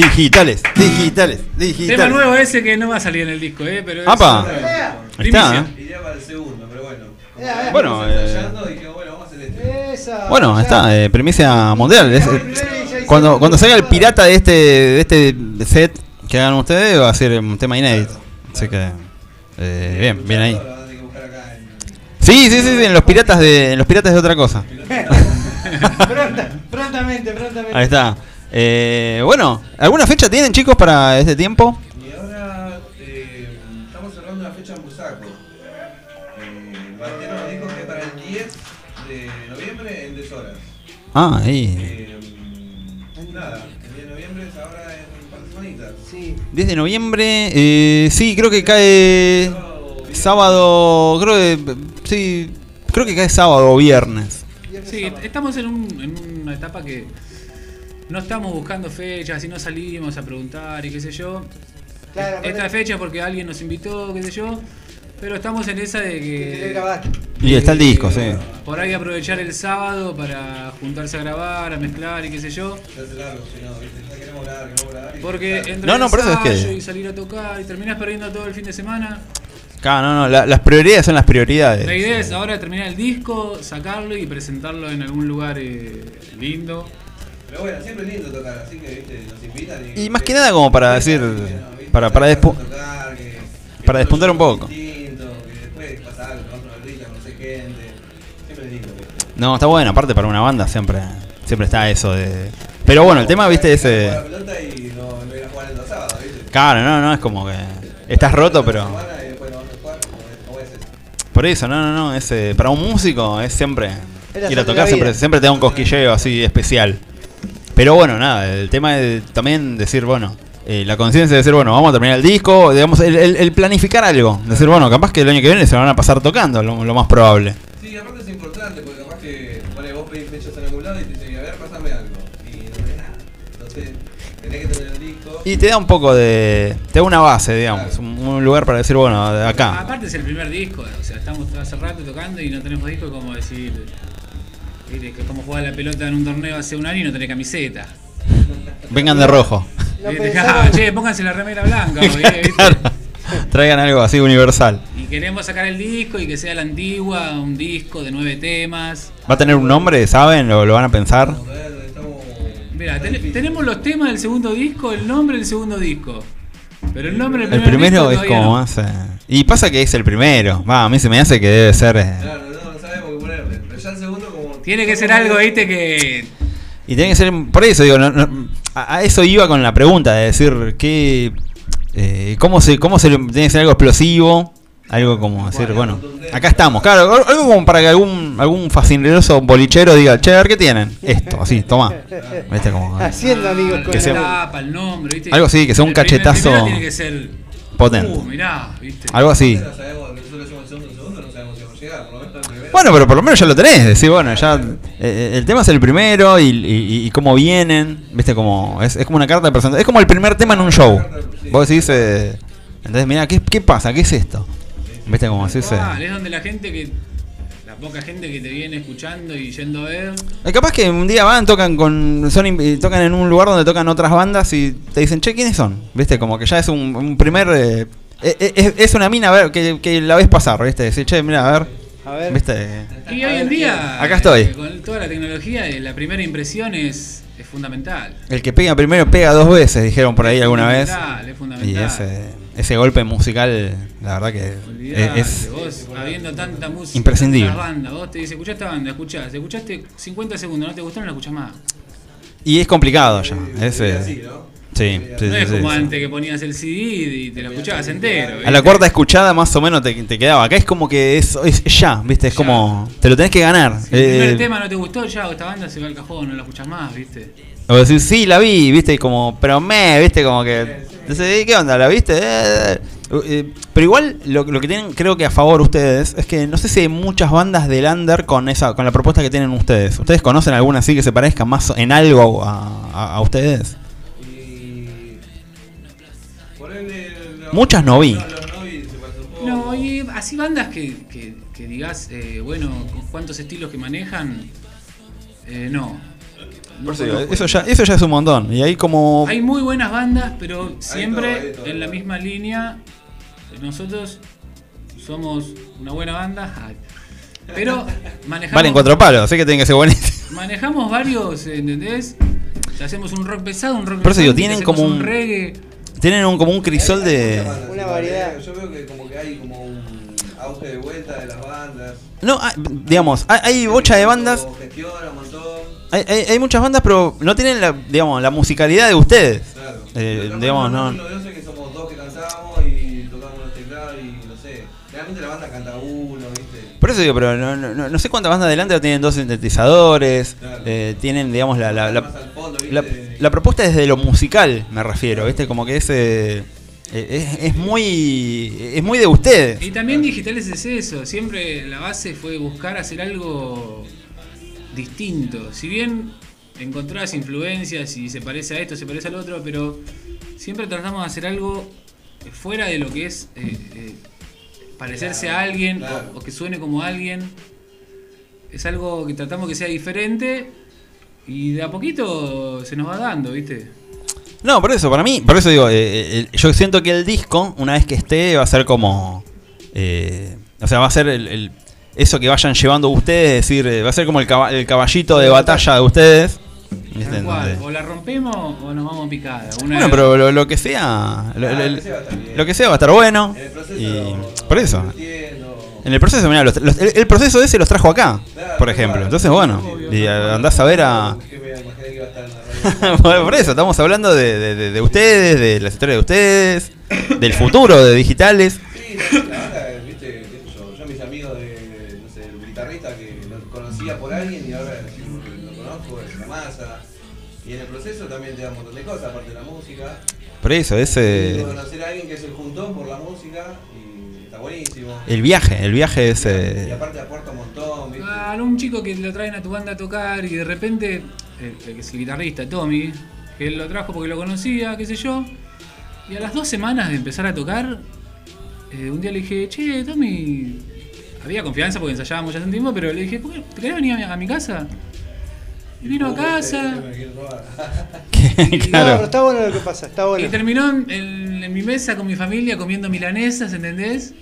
Digitales, digitales, digitales. Tema nuevo ese que no va a salir en el disco, ¿eh? Pero es Apa. Ahí está. ¿eh? Iría para el segundo, pero bueno. Como Eh. Bueno, eh, dijimos, bueno, vamos a hacer este. Esa, Bueno, ya. está, eh, primicia mundial. es- eh, cuando, cuando salga el pirata de este, de este set que hagan ustedes, va a ser un tema inédito. Así que, eh, bien, bien ahí. Sí, sí, sí, sí, en los piratas de, en los piratas de otra cosa. Pronta, prontamente, prontamente. Ahí está. Eh, bueno, ¿alguna fecha tienen chicos para este tiempo? Y ahora eh, estamos cerrando una fecha en Busaco. Eh, Martino nos dijo que para el 10 de noviembre en deshoras. Ah, ahí. Eh, nada, el 10 de noviembre es ahora en un par de semanitas. Sí. 10 de noviembre, eh, sí, creo que cae sábado, creo que, sí, creo que cae sábado o viernes. Sí, estamos en, un- en una etapa que no estamos buscando fechas y no salimos a preguntar y qué sé yo. Claro, Esta fecha es porque alguien nos invitó, qué sé yo. Pero estamos en esa de Que. Y está el disco, sí. Por ahí aprovechar el sábado para juntarse a grabar, a mezclar y qué sé yo. Porque entre No, el no, por eso es que- ensayo y salir a tocar y terminás perdiendo todo el fin de semana. Claro, no, no, la- las prioridades son las prioridades. La idea es ahora terminar el disco, sacarlo y presentarlo en algún lugar eh, lindo. Pero bueno, siempre es lindo tocar, así que ¿viste? nos invitan. Y más que nada como para decir, para- para despu- tocar, que- que para despuntar un poco. distinto, que después pasa algo, te vas a una barrita, conocer gente. Siempre es lindo, ¿viste? No, está bueno, aparte para una banda siempre siempre está eso de... Pero bueno, el tema, viste, ese... y. Claro, no, no, es como que... Estás roto, pero... Y. Por eso, no, no, no, es, eh, para un músico es siempre... Ir a tocar siempre, siempre te da un cosquilleo así especial. Pero bueno, nada, el tema de también decir, bueno, eh, la conciencia de decir, bueno, vamos a terminar el disco, digamos, el, el- el planificar algo. Decir, bueno, capaz que el año que viene se lo van a pasar tocando, lo, lo más probable. Sí, aparte es importante porque capaz que pone, vos pedís fechas en algún lado y te dicen, a ver, pasame algo. Y no tenés nada. Entonces, tenés que tener el disco. Y te da un poco de... Te da una base, digamos, un, un lugar para decir, bueno, de acá. Aparte es el primer disco, o sea, estamos hace rato tocando y no tenemos disco como decir. Viste, que como jugar la pelota en un torneo hace un año y no tenés camiseta. Vengan de rojo. Viste, ah, che, pónganse la remera blanca. ¿viste? Claro. Traigan algo así universal. Y queremos sacar el disco y que sea la antigua, un disco de nueve temas. ¿Va a tener un nombre, saben? ¿Lo, lo van a pensar? Mira, ten- tenemos los temas del segundo disco, el nombre del segundo disco. Pero el nombre del El primer primero disco es como no. más... eh, Y pasa que es el primero. Va, a mí se me hace que debe ser... eh, Claro, no, no sabemos qué ponerle. Pero ya el segundo, como. Tiene que ser algo, viste, que. Y tiene que ser, por eso digo, no- no- a, a eso iba con la pregunta, de decir, ¿qué, eh, ¿cómo, se, ¿cómo se le- tiene que ser algo explosivo? Algo como decir, bueno, acá estamos, claro, al- algo como para que algún, algún fascineroso bolichero diga, che, a ver, ¿qué tienen? Esto, así, toma. ¿Viste? Como, Haciendo amigos con Que la sea- tapa, el nombre, viste. Algo así, que sea un El primer- cachetazo primero tiene que ser. potente. Uh, mirá, viste. Algo así. Bueno, pero por lo menos ya lo tenés, decir, bueno, ya eh, el tema es el primero y, y- y cómo vienen, viste, como es, es como una carta de presentación, es como el primer tema en un show. Vos decís, eh, entonces mira, ¿qué, ¿qué pasa? ¿Qué es esto? Viste, decís, eh, Ah, es donde la gente que. La poca gente que te viene escuchando y yendo a ver. eh, capaz que un día van, tocan con son eh, tocan en un lugar donde tocan otras bandas y te dicen, che, ¿quiénes son? Viste, como que ya es un, un primer... eh, eh, eh, es, es una mina a ver, que, que la ves pasar, viste, decir, che, mira, a ver, A ver. viste... Y hoy en día. Acá estoy. eh, Con toda la tecnología, eh, la primera impresión es, es fundamental. El que pega primero pega dos veces, dijeron por ahí alguna vez. Fundamental, Es Y fundamental. ese, ese golpe musical, la verdad que Olvidate, es... vos habiendo tanta música, imprescindible. bandas, vos te dice, escuchá esta banda, escuchás, escuchaste 50 segundos, no te gustó, no la escuchás más. Y es complicado ya. Es, eh, así, ¿no? Sí, sí, no sí, es como antes que ponías el CD y te lo escuchabas entero. A ¿viste? la cuarta escuchada más o menos te, te quedaba. Acá es como que es, es ya, ¿viste? Es Ya. como... Te lo tenés que ganar. Si el primer Eh, tema no te gustó, ya esta banda se va al cajón, no la escuchás más, ¿viste? o decir, sí, la vi, ¿viste? Y como, pero me, ¿viste? Como que... ¿qué onda? ¿La viste? Eh, eh, eh, pero igual lo, lo que tienen, creo que a favor ustedes, es que no sé si hay muchas bandas del under con esa con la propuesta que tienen ustedes. ¿Ustedes conocen alguna así que se parezca más en algo a, a- a ustedes? Muchas no vi. No, y así bandas que, que, que digas, eh, bueno, ¿cuántos estilos que manejan? Eh, no. Por eso digo, conozco. eso ya, eso ya es un montón. Y ahí como. Hay muy buenas bandas, pero siempre hay todo. en la misma línea. Nosotros somos una buena banda, pero manejamos, Valen cuatro palos, así que tienen que ser buenísimos. manejamos varios, ¿entendés? Hacemos un rock pesado, un rock Por eso digo, tienen como un- un reggae. Tienen un, como un crisol Hay- hay de. Una variedad. Yo veo que como que hay como un auge de vuelta de las bandas. No, ah, digamos, hay, hay bocha de bandas. Gestiona un montón. Hay, hay, hay muchas bandas, pero no tienen la, digamos, la musicalidad de ustedes. Claro. Eh, digamos, no. Por eso digo, pero no, no, no sé cuántas bandas adelante tienen dos sintetizadores, Claro. eh, tienen, digamos, la, la, la, la- la propuesta desde lo musical, me refiero, ¿viste? Como que es, eh, eh, es, es muy es muy de ustedes. Y también digitales es eso, siempre la base fue buscar hacer algo distinto. Si bien encontrás influencias y se parece a esto, se parece al otro, pero siempre tratamos de hacer algo fuera de lo que es eh, parecerse a alguien o- claro. o, que suene como alguien. Es algo que tratamos que sea diferente y de a poquito se nos va dando, ¿viste? No, por eso, para mí, por eso digo, eh, eh, yo siento que el disco, una vez que esté, va a ser como. eh, o sea, va a ser el, el- eso que vayan llevando ustedes, es decir, eh, va a ser como el, caba- el caballito de batalla de ustedes. O la rompemos o nos vamos picada. Bueno, pero lo, lo que sea. Lo, Ah, lo- que sea va a estar bien. lo que sea va a estar bueno. En el proceso. Y por eso. En el proceso, mirá, los- los- el, el proceso ese los trajo acá, Claro, por ejemplo. Entonces, bueno, y a- andás a ver a. Por eso, estamos hablando de, de- de- de ustedes, de las historias de ustedes, del futuro de digitales. Sí, Proceso también te da un montón de cosas, aparte de la música. Por eso, ese. conocer a alguien que es el juntón por la música y está buenísimo. El viaje, el viaje es. Y eh, aparte aporta un montón, viste. Claro, un chico que lo traen a tu banda a tocar y de repente, el, que es el guitarrista, Tommy, que él lo trajo porque lo conocía, qué sé yo, y a las dos semanas de empezar a tocar, eh, un día le dije, che, Tommy, había confianza porque ensayábamos ya hace un tiempo, pero le dije, ¿por qué ¿te querés venir a mi, a mi casa? Y vino a casa que- No, claro. pero está bueno lo que pasa, está y bueno. terminó en, en mi mesa con mi familia comiendo milanesas, ¿entendés?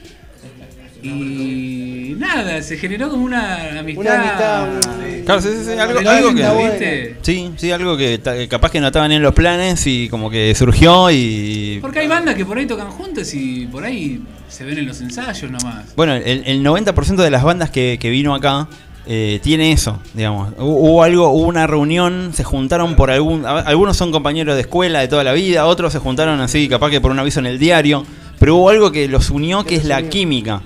Y nada, se generó como una amistad. Una amistad, un- Claro, sí, sí, sí, algo, algo que. ¿viste? Sí, sí, algo que capaz que no estaban en los planes y como que surgió y. Porque hay bandas que por ahí tocan juntas y por ahí se ven en los ensayos nomás. Bueno, el, el 90% de las bandas que, que vino acá eh, tiene eso, digamos. Hu- Hubo algo, hubo una reunión, se juntaron por algún... Algunos son compañeros de escuela de toda la vida, otros se juntaron así, capaz que por un aviso en el diario, pero hubo algo que los unió, que es la química.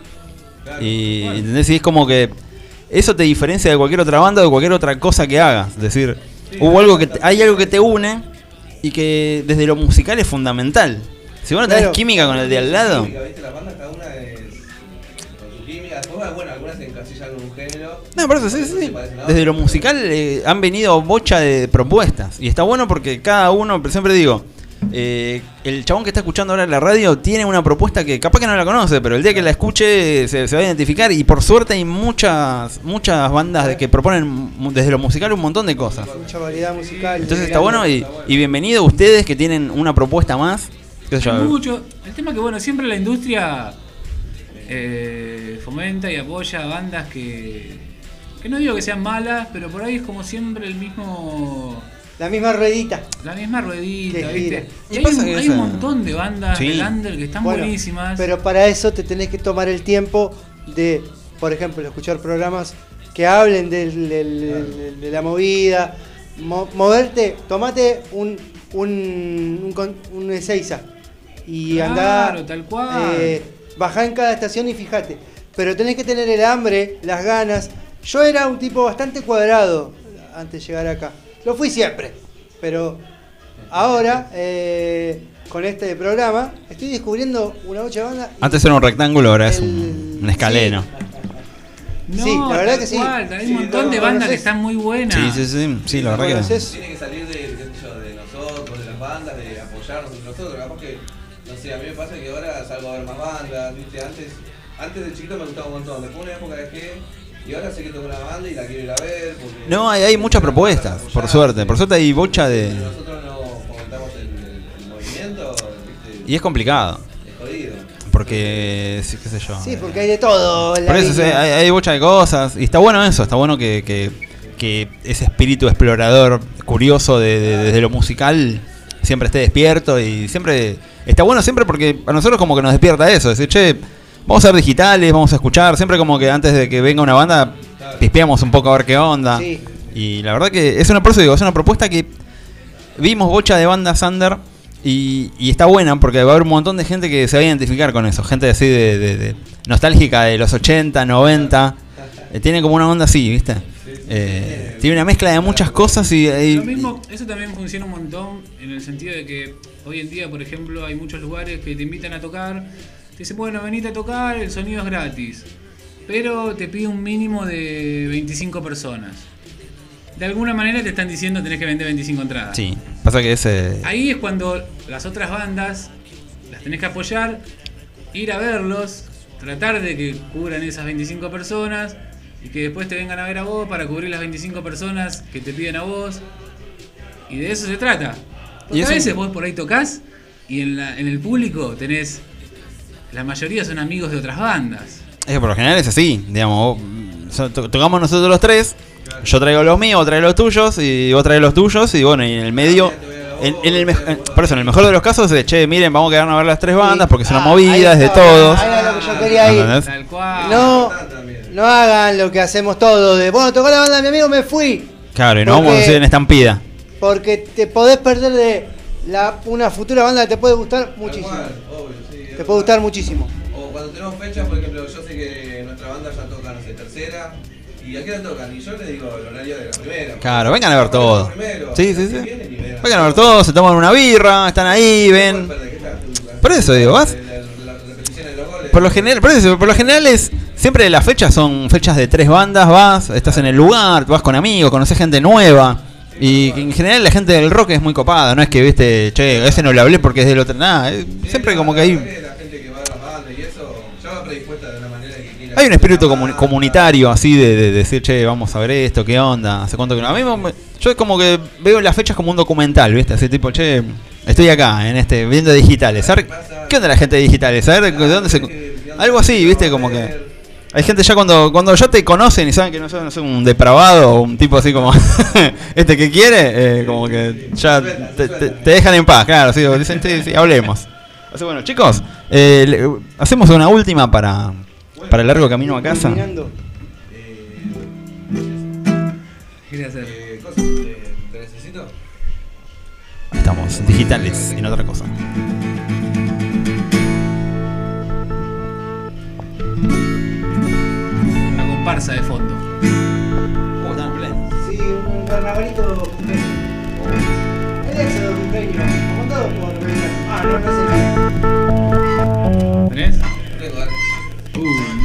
Y, ¿entendés? Y es como que eso te diferencia de cualquier otra banda o de cualquier otra cosa que hagas. Es decir, hubo algo que te- hay algo que te une y que desde lo musical es fundamental. Si vos no tenés química con el de al lado... un género. No, por eso sí, sí. Desde lo musical eh, han venido bocha de propuestas. Y está bueno porque cada uno, pero siempre digo, eh, el chabón que está escuchando ahora en la radio tiene una propuesta que capaz que no la conoce, pero el día que la escuche se, se va a identificar. Y por suerte hay muchas muchas bandas de que proponen desde lo musical un montón de cosas. Mucha variedad musical. Entonces está bueno y, y bienvenido ustedes que tienen una propuesta más. Mucho. El tema que, bueno, siempre la industria eh, fomenta y apoya bandas que, que no digo que sean malas, pero por ahí es como siempre el mismo. La misma ruedita. La misma ruedita, Que ¿viste? gira. Y Y hay, pasa un, que hay esa- un montón de bandas Sí. del under que están Bueno, buenísimas. Pero para eso te tenés que tomar el tiempo de, por ejemplo, escuchar programas que hablen de la movida, mo- moverte, tomate un, un, un, un Ezeiza y Claro, andá, tal cual. eh, bajá en cada estación y fíjate. Pero tenés que tener el hambre, las ganas. Yo era un tipo bastante cuadrado antes de llegar acá. Lo fui siempre. Pero ahora, eh, con este programa, estoy descubriendo una mucha banda. Antes era un rectángulo, ahora es un, un escaleno. no, sí, la verdad que sí. cual, Hay Sí, un montón no, de bandas que están muy buenas. Sí, sí, sí, sí, la. Tiene que salir de, nosotros, de las bandas, de apoyarnos entre nosotros. Capaz que, sé, a mí me pasa que ahora salgo a ver más bandas, ¿viste? Antes, antes de chiquito me gustaba un montón. Después una época dejé Y ahora sé que tengo una banda y la quiero ir a ver. Porque No, hay, hay muchas propuestas, por suerte. Por suerte hay bocha de... Nosotros no fomentamos el, el- el movimiento, ¿viste? Y es complicado. es jodido. Porque, sí, qué sé yo. Sí, porque hay de todo. Por eso sí, hay, hay bocha de cosas. Y está bueno eso, está bueno que, que- que ese espíritu explorador, curioso de, de- desde lo musical, siempre esté despierto y siempre. Está bueno siempre porque a nosotros como que nos despierta eso. Decir, che, vamos a ser digitales, vamos a escuchar. Siempre como que antes de que venga una banda, pispeamos un poco a ver qué onda. Sí. Y la verdad que es una, digo, es una propuesta que vimos bocha de bandas under y, y está buena porque va a haber un montón de gente que se va a identificar con eso. Gente así de, de- de nostálgica de los 80, 90. Eh, tiene como una onda así, ¿viste? Eh, tiene una mezcla de muchas cosas y... y- Lo mismo, eso también funciona un montón en el sentido de que hoy en día, por ejemplo, hay muchos lugares que te invitan a tocar, te dicen, bueno, venite a tocar, el sonido es gratis, pero te pide un mínimo de 25 personas. De alguna manera te están diciendo tenés que vender 25 entradas. sí, pasa que ese... Ahí es cuando las otras bandas las tenés que apoyar, ir a verlos, tratar de que cubran esas 25 personas y que después te vengan a ver a vos para cubrir las 25 personas que te piden a vos. Y de eso se trata. Porque Y a veces vos por ahí tocas y en, la- en el público tenés. La mayoría son amigos de otras bandas. Es que por lo general es así, digamos, vos, tocamos nosotros los tres, yo traigo los míos, vos traes los tuyos y vos traes los tuyos y bueno, y en el medio, en, en el en- por eso en el mejor de los casos es, che, miren, vamos a quedarnos a ver las tres bandas porque es una Ah, movida, ahí es de todos. ahí era lo que yo quería ir. ¿Entendés? Tal cual. No, no hagan lo que hacemos todos. De, bueno, tocó la banda de mi amigo, me fui. Claro, y no Porque- vamos a hacer en estampida. Porque te podés perder de la, una futura banda que te puede gustar muchísimo. cual, obvio, sí, Te puede gustar muchísimo. O cuando tenemos fechas, por ejemplo, yo sé que nuestra banda ya toca, no sé, tercera. ¿Y a qué hora tocan? Y yo le digo el horario de la primera. Claro, vengan a ver todo. Sí, sí, sí. vienen y ven. Vengan a ver todos, se toman una birra, están ahí, ven. Por eso digo, vas- Por lo general, por eso, por lo general es siempre las fechas son fechas de tres bandas, vas, estás en el lugar, vas con amigos, conoces gente nueva. Y en general la gente del rock es muy copada, no es que viste, che, ese no le hablé porque es del otro, nada, siempre como que hay hay un espíritu comunitario así de, de decir, che, vamos a ver esto, qué onda, hace cuánto que no. A mí me- yo como que veo las fechas como un documental, ¿viste? Así tipo, che, estoy acá en este viendo digitales. A ver, ¿qué onda la gente de digitales? A ver de dónde se algo así, ¿viste? Como que Hay gente ya cuando, cuando ya te conocen y saben que no sos, no sos un depravado o un tipo así como este que quiere, eh, como que ya te, dejan en paz, claro, sí, dicen, sí, sí, hablemos. Así bueno, chicos, eh, hacemos una última para, para el largo camino a casa. Eh, cosas, eh, ¿Te necesito? Estamos digitales y no otra cosa. Una comparsa de fondo. Sí, un carnavalito cumpeño. El éxodo por Ah, no, no sé. ¿Tenés? Tengo, dale. Un,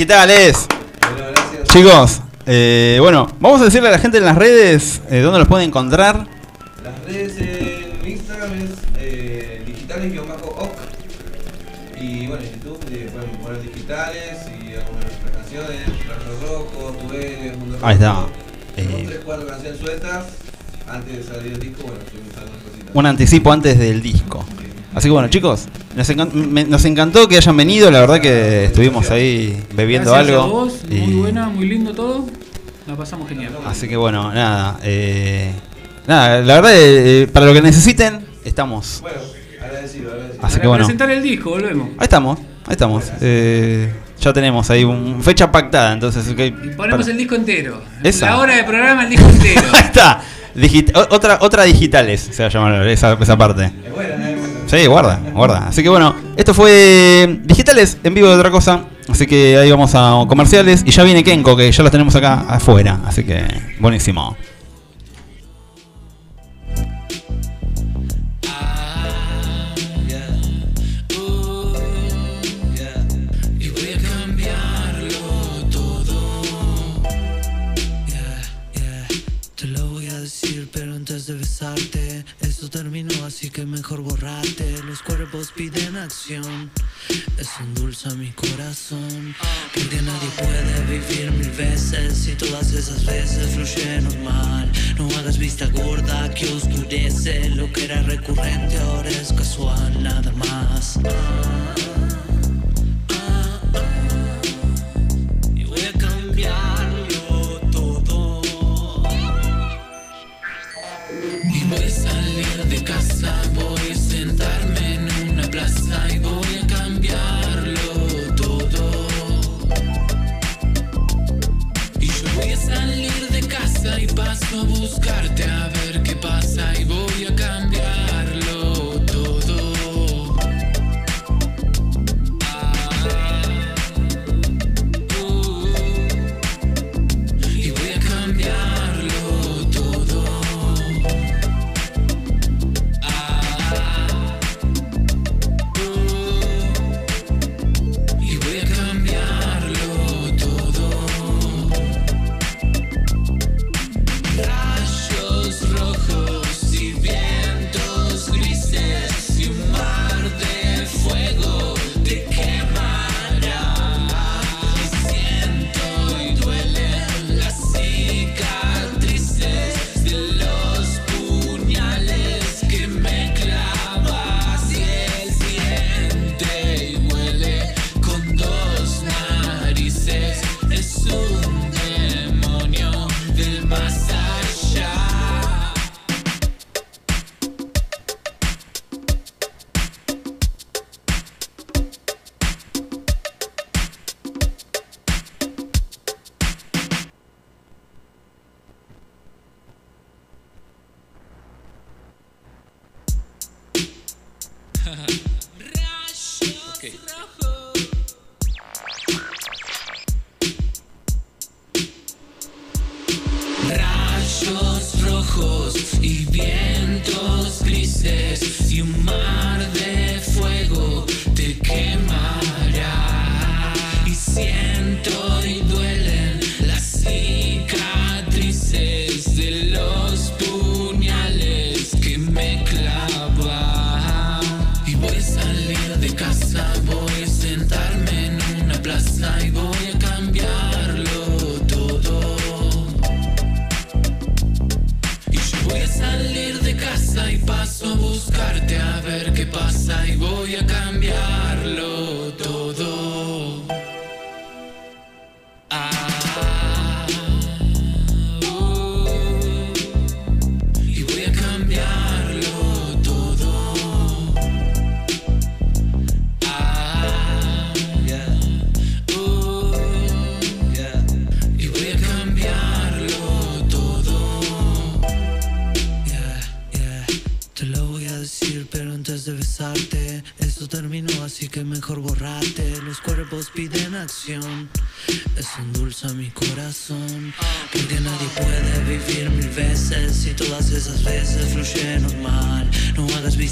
digitales. Bueno, gracias. Chicos, eh, bueno, vamos a decirle a la gente en las redes eh, dónde los pueden encontrar. Las redes en Instagram es eh, digitales-oc. Y bueno, en YouTube pueden poner digitales y algunas de nuestras canciones, Tubeles, Mundo Ahí está. Rojo. Tenemos tres, cuatro canciones sueltas. Antes de salir el disco, bueno, cositas. Un anticipo antes del disco. Así que bueno, chicos, nos, encan- me- nos encantó que hayan venido. La verdad que estuvimos ahí bebiendo Gracias algo. A vos, y- muy buena, muy lindo todo. La pasamos genial. Así que bueno, nada. eh, nada, la verdad, eh, para lo que necesiten, estamos. Bueno, agradecido, agradecido. Así Para que bueno. presentar el disco, volvemos. Ahí estamos, ahí estamos. Eh, ya tenemos ahí una fecha pactada, entonces. Y ponemos para- el disco entero. Esa. La hora de programa, el disco entero. Ahí está. Digit- otra, otra digitales se va a llamar esa, esa parte. Sí, guarda, guarda. Así que bueno, esto fue digitales en vivo de otra cosa. Así que ahí vamos a comerciales. Y ya viene Kenko, que ya los tenemos acá afuera. Así que buenísimo. Que mejor borrarte. Los cuerpos piden acción, eso endulza mi corazón. Porque nadie puede vivir mil veces y todas esas veces fluye normal. No hagas vista gorda que oscurece. Lo que era recurrente ahora es casual, nada más. Casa y paso a buscarte a ver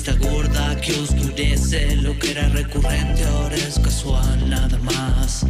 vista gorda que oscurece lo que era recurrente ahora es casual nada más.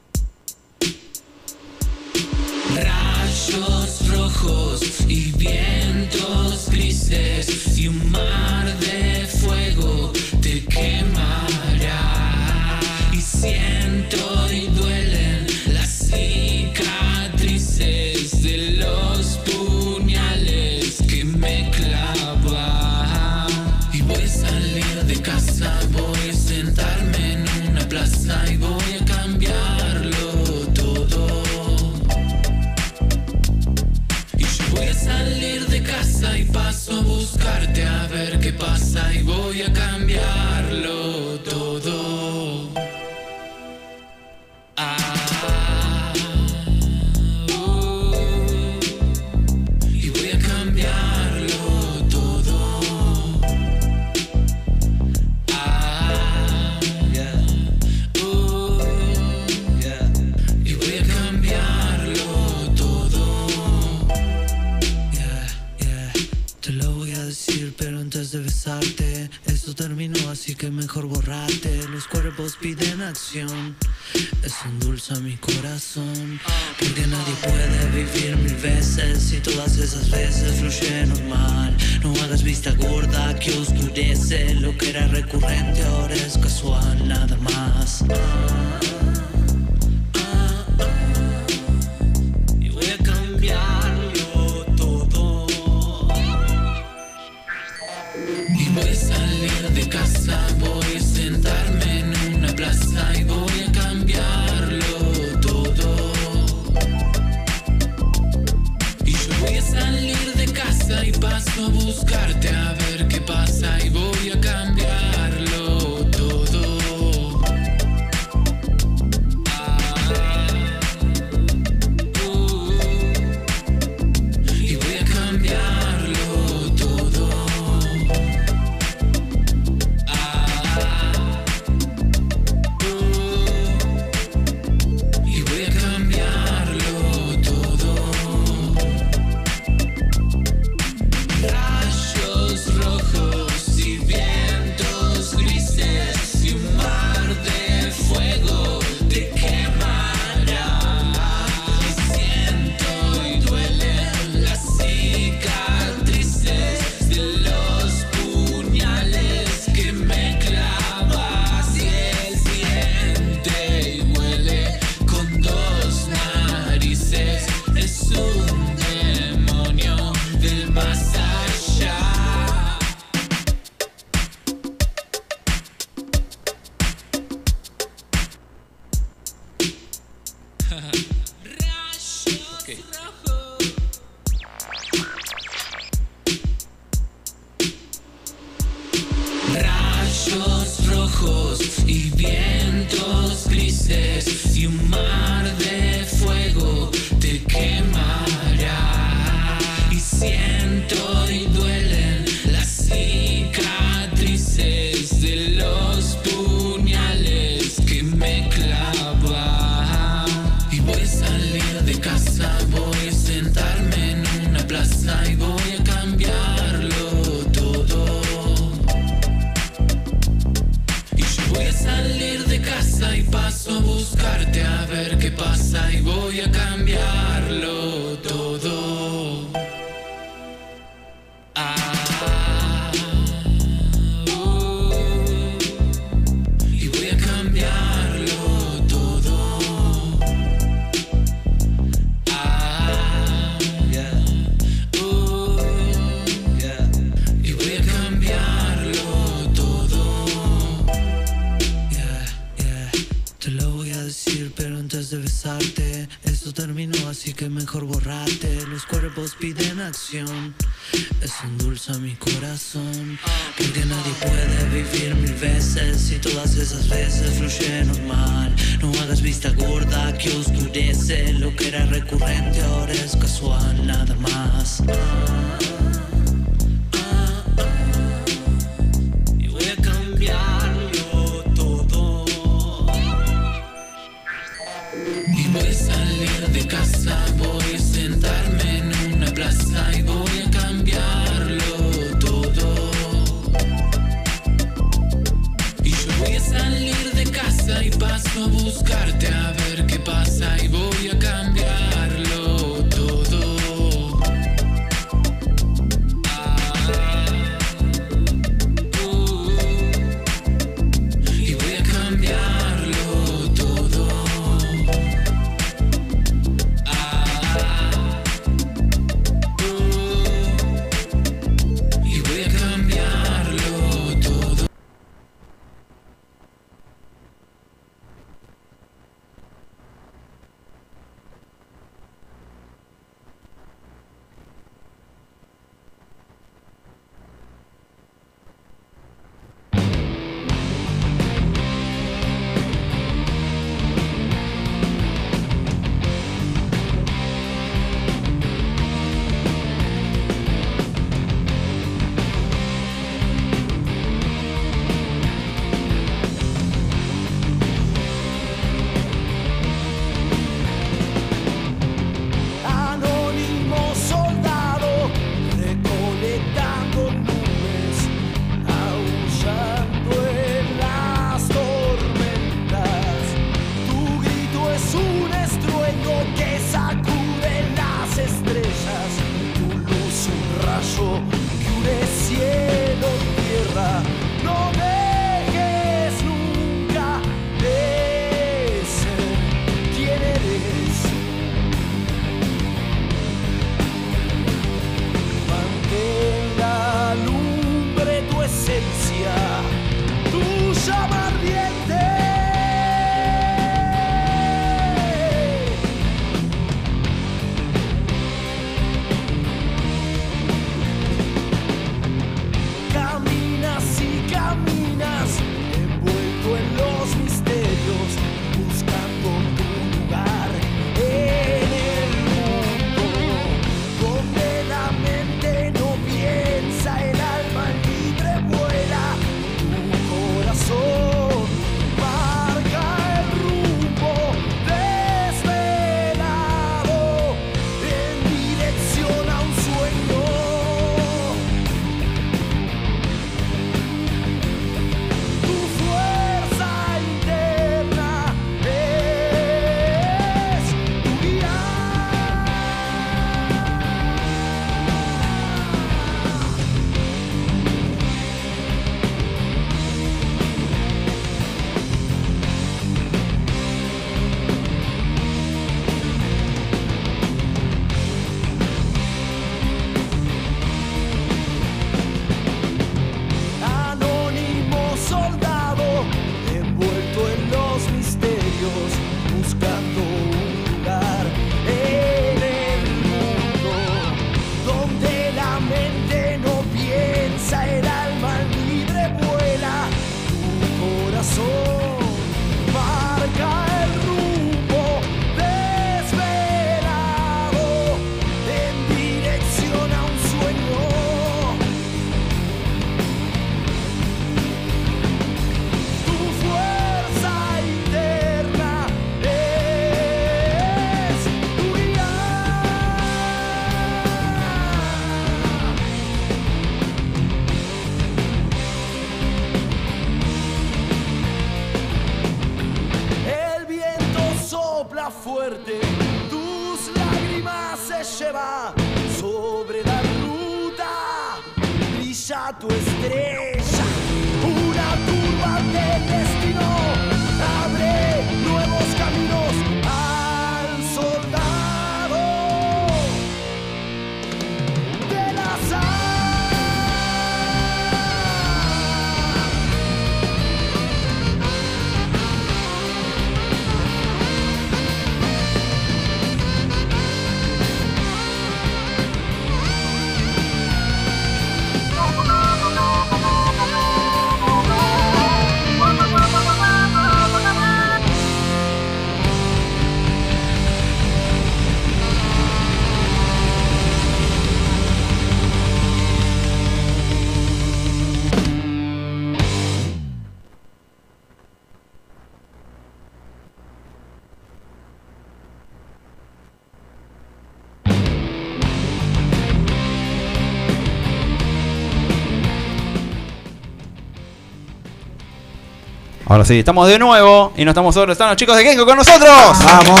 Ahora sí, estamos de nuevo y no estamos solos, están los chicos de Kenko con nosotros. Vamos.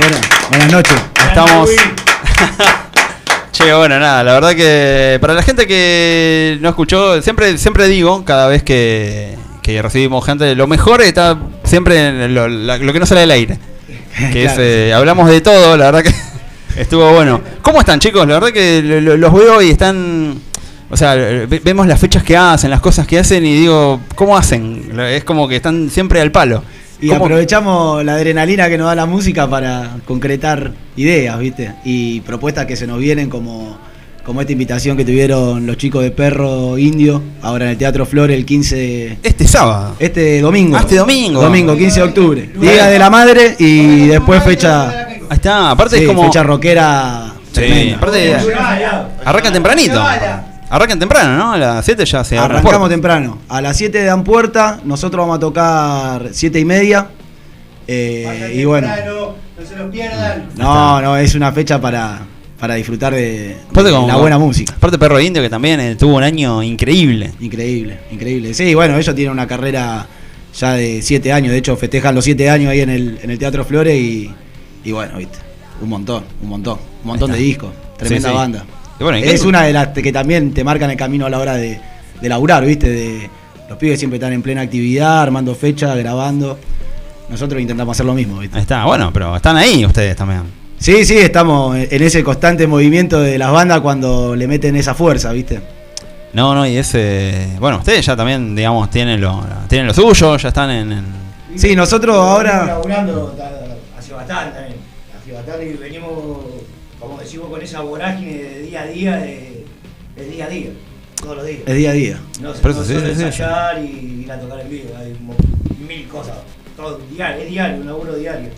Bueno, buenas noches. Estamos. che, bueno, nada, la verdad que para la gente que no escuchó, siempre, siempre digo, cada vez que, que recibimos gente, lo mejor está siempre en lo, la- lo que no sale del aire. Que es, eh, hablamos de todo, la verdad que estuvo bueno. ¿Cómo están, chicos? La verdad que lo- lo- los veo y están. O sea, ve- vemos las fechas que hacen, las cosas que hacen y digo, ¿cómo hacen? Es como que están siempre al palo. Y ¿Cómo- aprovechamos la adrenalina que nos da la música para concretar ideas, ¿viste? Y propuestas que se nos vienen como, como esta invitación que tuvieron los chicos de Perro Indio, ahora en el Teatro Flor el 15... Este sábado. Este domingo. Ah, este domingo. Domingo, 15 de octubre. Día de la Madre y después fecha... Ahí está, aparte sí, es como. fecha rockera Sí, tremenda. aparte arrancan tempranito. Arrancan temprano, ¿no? A las 7 ya se Arrancamos temprano. A las 7 dan puerta, nosotros vamos a tocar 7 y media. Eh, y bueno, No se los pierdan. no, no, es una fecha para, para disfrutar de, de como- la buena música. Aparte Perro Indio que también eh, tuvo un año increíble. Increíble, increíble. Sí, bueno, ellos tienen una carrera ya de 7 años, de hecho festejan los 7 años ahí en el, en el Teatro Flores y, y bueno, viste, un montón, un montón, un montón de discos, tremenda Sí, sí. banda. Y bueno, ¿y es una de las que también te marcan el camino a la hora de, de laburar, viste, de los pibes siempre están en plena actividad, armando fechas, grabando. Nosotros intentamos hacer lo mismo, viste. Ahí está, bueno, pero están ahí ustedes también. Sí, sí, estamos en ese constante movimiento de las bandas cuando le meten esa fuerza, ¿viste? No, no, y ese. Bueno, ustedes ya también, digamos, tienen lo, tienen lo suyo, ya están en. en- Sí, nosotros ahora. laburando ta- hace bastante también. Hace bastante y venimos, decimos, con esa vorágine de día a día, de, de día a día, todos los días. Es día a día. No se Por eso, no sí, solo sí, sí, ensayar y ir a tocar en vivo, hay mil cosas. Todo diario, es diario, un laburo diario.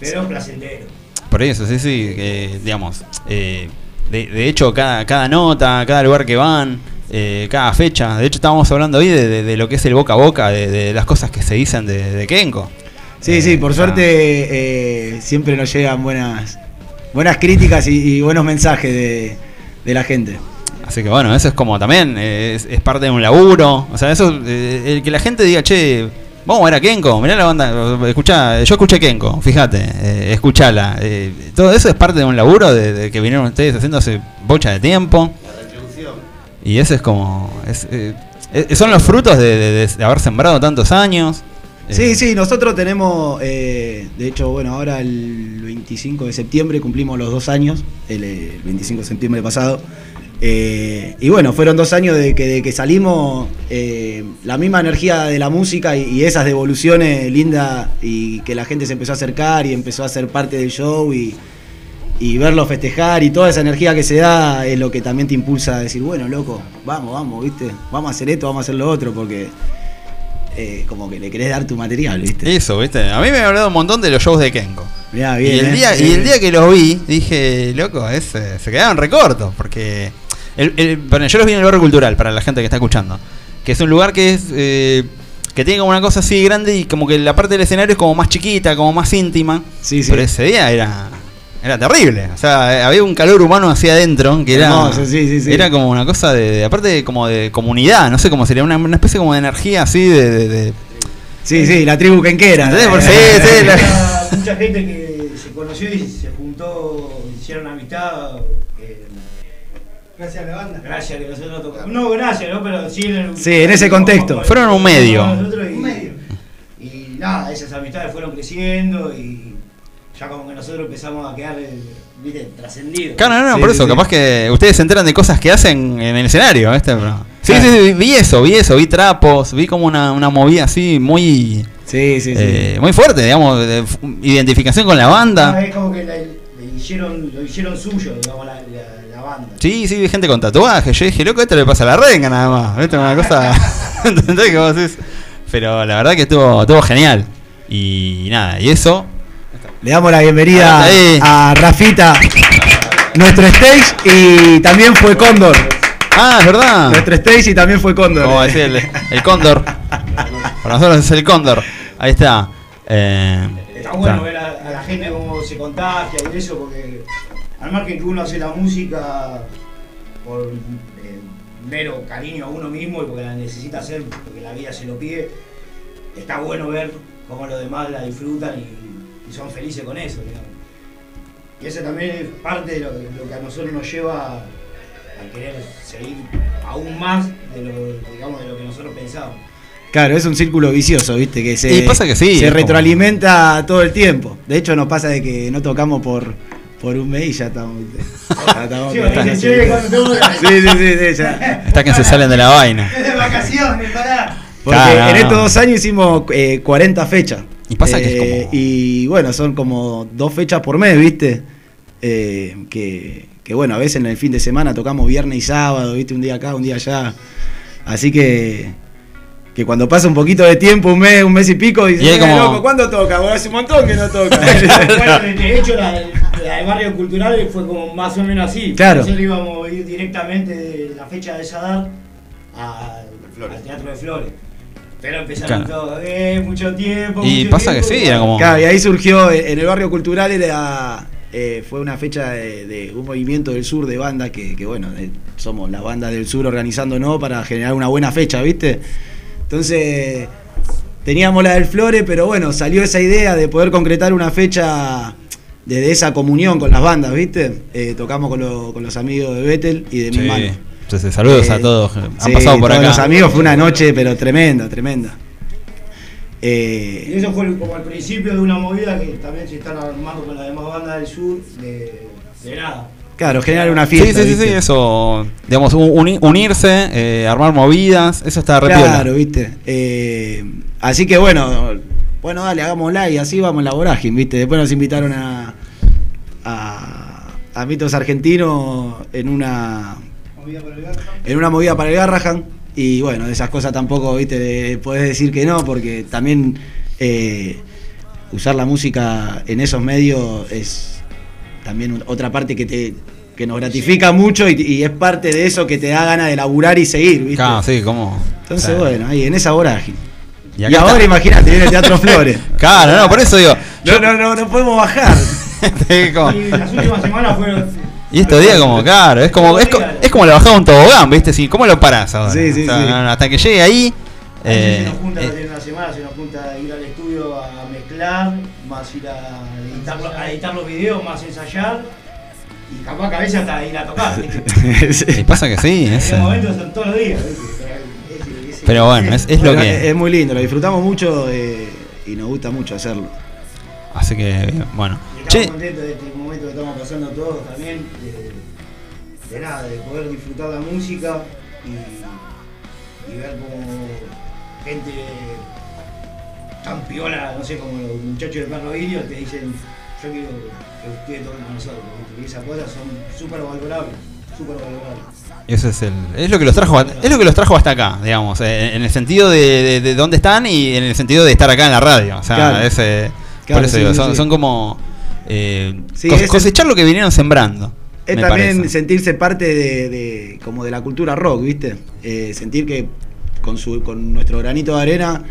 Pero placentero. Por eso, sí, sí, que, digamos. eh, de, de hecho, cada, cada nota, cada lugar que van, eh, cada fecha. De hecho, estábamos hablando hoy de, de- de lo que es el boca a boca, de, de las cosas que se dicen de, de Kenko. Sí, Eh, sí, por ah, suerte eh, siempre nos llegan buenas buenas críticas y, y buenos mensajes de, de la gente. Así que bueno, eso es como también, eh, es, parte de un laburo. O sea, eso, eh, el que la gente diga, che, vamos a ver a Kenko, mirá la banda, escuchá, yo escuché Kenko, fíjate, eh, escuchala. eh, todo eso es parte de un laburo de, que vinieron ustedes haciendo hace bocha de tiempo. Y eso es como, es, eh, son los frutos de haber sembrado tantos años. Eh, Sí, sí, nosotros tenemos, eh, de hecho, bueno, ahora el 25 de septiembre cumplimos los dos años, el, eh, el 25 de septiembre pasado. Eh, y bueno, fueron dos años de que, de que salimos, eh, la misma energía de la música y, y esas devoluciones lindas y que la gente se empezó a acercar y empezó a ser parte del show y, y verlo festejar y toda esa energía que se da es lo que también te impulsa a decir, bueno, loco, vamos, vamos, ¿viste? Vamos a hacer esto, vamos a hacer lo otro, porque eh, como que le querés dar tu material, ¿viste? Eso, ¿viste? A mí me ha hablado un montón de los shows de Kenko. Mirá, bien, y, el ¿eh? día, y el día que los vi, dije, loco, es, eh, se quedaron recortos, porque el, el- bueno, yo los vi en el barrio cultural, para la gente que está escuchando, que es un lugar que es eh, que tiene como una cosa así grande y como que la parte del escenario es como más chiquita, como más íntima. Sí, sí. Pero ese día era era terrible, o sea, eh, había un calor humano hacia adentro que era Hermoso, sí, sí, sí. era como una cosa de, de- aparte como de comunidad, no sé cómo sería, una, una especie como de energía así de- de- de Sí, sí, la tribu quenquera. Por- sí, sí, la- Mucha, mucha gente que se conoció y se juntó, hicieron amistad. eh, Gracias a la banda. Gracias que nosotros tocamos. No, gracias, ¿no? Pero sí en el- Sí, en ese contexto. Fueron un medio. Y- Un medio. Y nada, esas amistades fueron creciendo y ya como que nosotros empezamos a quedar, eh, viste, trascendidos. Claro, no, no, Sí, por sí, eso, sí. capaz que ustedes se enteran de cosas que hacen en el escenario, ¿viste? Pero- Sí, Claro. sí, sí, vi eso, vi eso, vi trapos, vi como una, una movida así muy Sí, sí, sí. eh, muy fuerte, digamos, de identificación con la banda. es como que la- le hicieron, lo hicieron suyo, digamos, la, la, la banda. Sí, sí, vi gente con tatuajes. Yo dije, loco, esto le pasa a la renga nada más. ¿Viste? Una cosa. ¿Entendés que vos decís? Pero la verdad que estuvo, estuvo genial. Y nada, y eso. Le damos la bienvenida a Rafita, nuestro stage, y también fue Cóndor. Ah, es verdad. Nuestro stage y también fue Cóndor. Como decir el, el cóndor. Para nosotros es el cóndor. Ahí está. Eh, Está bueno está. ver a, a la gente cómo se contagia y eso, porque al margen que uno hace la música por eh, mero cariño a uno mismo y porque la necesita hacer, porque la vida se lo pide, está bueno ver cómo los demás la disfrutan y, y son felices con eso. digamos. Y eso también es parte de lo, que- lo que a nosotros nos lleva a querer seguir aún más de lo, digamos, de lo que nosotros pensamos. Claro, es un círculo vicioso, ¿viste? Que se, Y pasa que sí, se como- retroalimenta todo el tiempo. De hecho, nos pasa de que no tocamos por, por un mes y ya estamos. ¿viste? Ya estamos- Sí, porque dicen, "Che, cuando tengo ganas". sí, sí, sí, sí, ya. Está que se salen de la vaina. Es de vacaciones, pará. Porque Claro. en estos dos años hicimos eh, 40 fechas. Y pasa que es Eh, como- Y bueno, son como dos fechas por mes, ¿viste? Eh, que, que bueno, a veces en el fin de semana tocamos viernes y sábado, ¿viste? Un día acá, un día allá. Así que. Que cuando pasa un poquito de tiempo, un mes, un mes y pico, dices, Y "Eh, como- loco, ¿cuándo toca? Bueno, hace un montón que no toca. bueno, de hecho, la, la del barrio cultural fue como más o menos así. Claro. Nosotros íbamos a ir directamente de la fecha de Sadar al, al Teatro de Flores. Pero empezaron Claro. todos, eh, mucho tiempo. Y mucho pasa que sí, era como. Claro, y ahí surgió, eh, en el barrio cultural era eh, fue una fecha de, de un movimiento del sur de bandas que, que, bueno, eh, somos la banda del sur organizándonos para generar una buena fecha, ¿viste? Entonces, teníamos la del Flore, pero bueno, salió esa idea de poder concretar una fecha desde esa comunión con las bandas, ¿viste? Eh, tocamos con, lo- con los amigos de Vettel y de Sí. mi mano. Entonces, saludos a Eh, todos. Han sí, pasado por todos acá. los amigos, fue una noche, pero tremenda, tremenda. Eh, Y eso fue como el principio de una movida que también se están armando con las demás bandas del sur de, de nada. claro, generar una Sí, fiesta. sí, sí, sí, ¿viste? eso. Digamos, uni- unirse, eh, armar movidas, eso está re Claro, piola. viste. Eh, así que bueno, bueno, dale, hagámosla y así vamos en la vorágine, viste. Después nos invitaron a, a, a mitos argentinos en una Movida el en una movida para el Garrahan. Y bueno, de esas cosas tampoco, viste, de- podés decir que no, porque también eh, usar la música en esos medios es también otra parte que te que nos gratifica mucho y, y es parte de eso que te da ganas de laburar y seguir, ¿viste? Claro, sí, como. Entonces, bueno, ahí en esa vorágine. Y ahora está. imagínate, viene el Teatro Flores. Claro, no, por eso digo. No, no, no, no podemos bajar. Y las últimas semanas fueron. Y estos días como, claro, es como, es, co- es como la bajada de un tobogán, ¿viste? Sí, ¿Cómo lo parás ahora? Sí, sí, O sea, sí. no, no, hasta que llegue ahí... A veces eh, se nos junta eh, en una semana, se nos junta ir al estudio a mezclar, más ir a editar, lo- a editar los videos, más ensayar. Y capaz que a veces hasta ir a tocar. ¿viste? y pasa que sí, En es, eh, momento son todos los días. pero bueno, es, es lo Bueno, que... es muy lindo, lo disfrutamos mucho eh, y nos gusta mucho hacerlo. Así que, bueno. Y estamos Che, contentos de este momento que estamos pasando todos también, de, de nada, de poder disfrutar la música y, y ver como gente tan piola, no sé, como los muchachos de Perro Indio te dicen, yo quiero que ustedes toquen con nosotros, y esas cosas son súper valorables. Eso es el, es lo que los trajo, es lo que los trajo hasta acá, digamos, eh, en el sentido de, de, de dónde están y en el sentido de estar acá en la radio, o sea, Claro. ese, Claro, por eso sí, digo, sí, son, sí. son como eh, Sí, cos- cosechar lo que vinieron sembrando. Es también parece. sentirse parte de, de- como de la cultura rock, ¿viste? Eh, sentir que con, su, con nuestro granito de arena,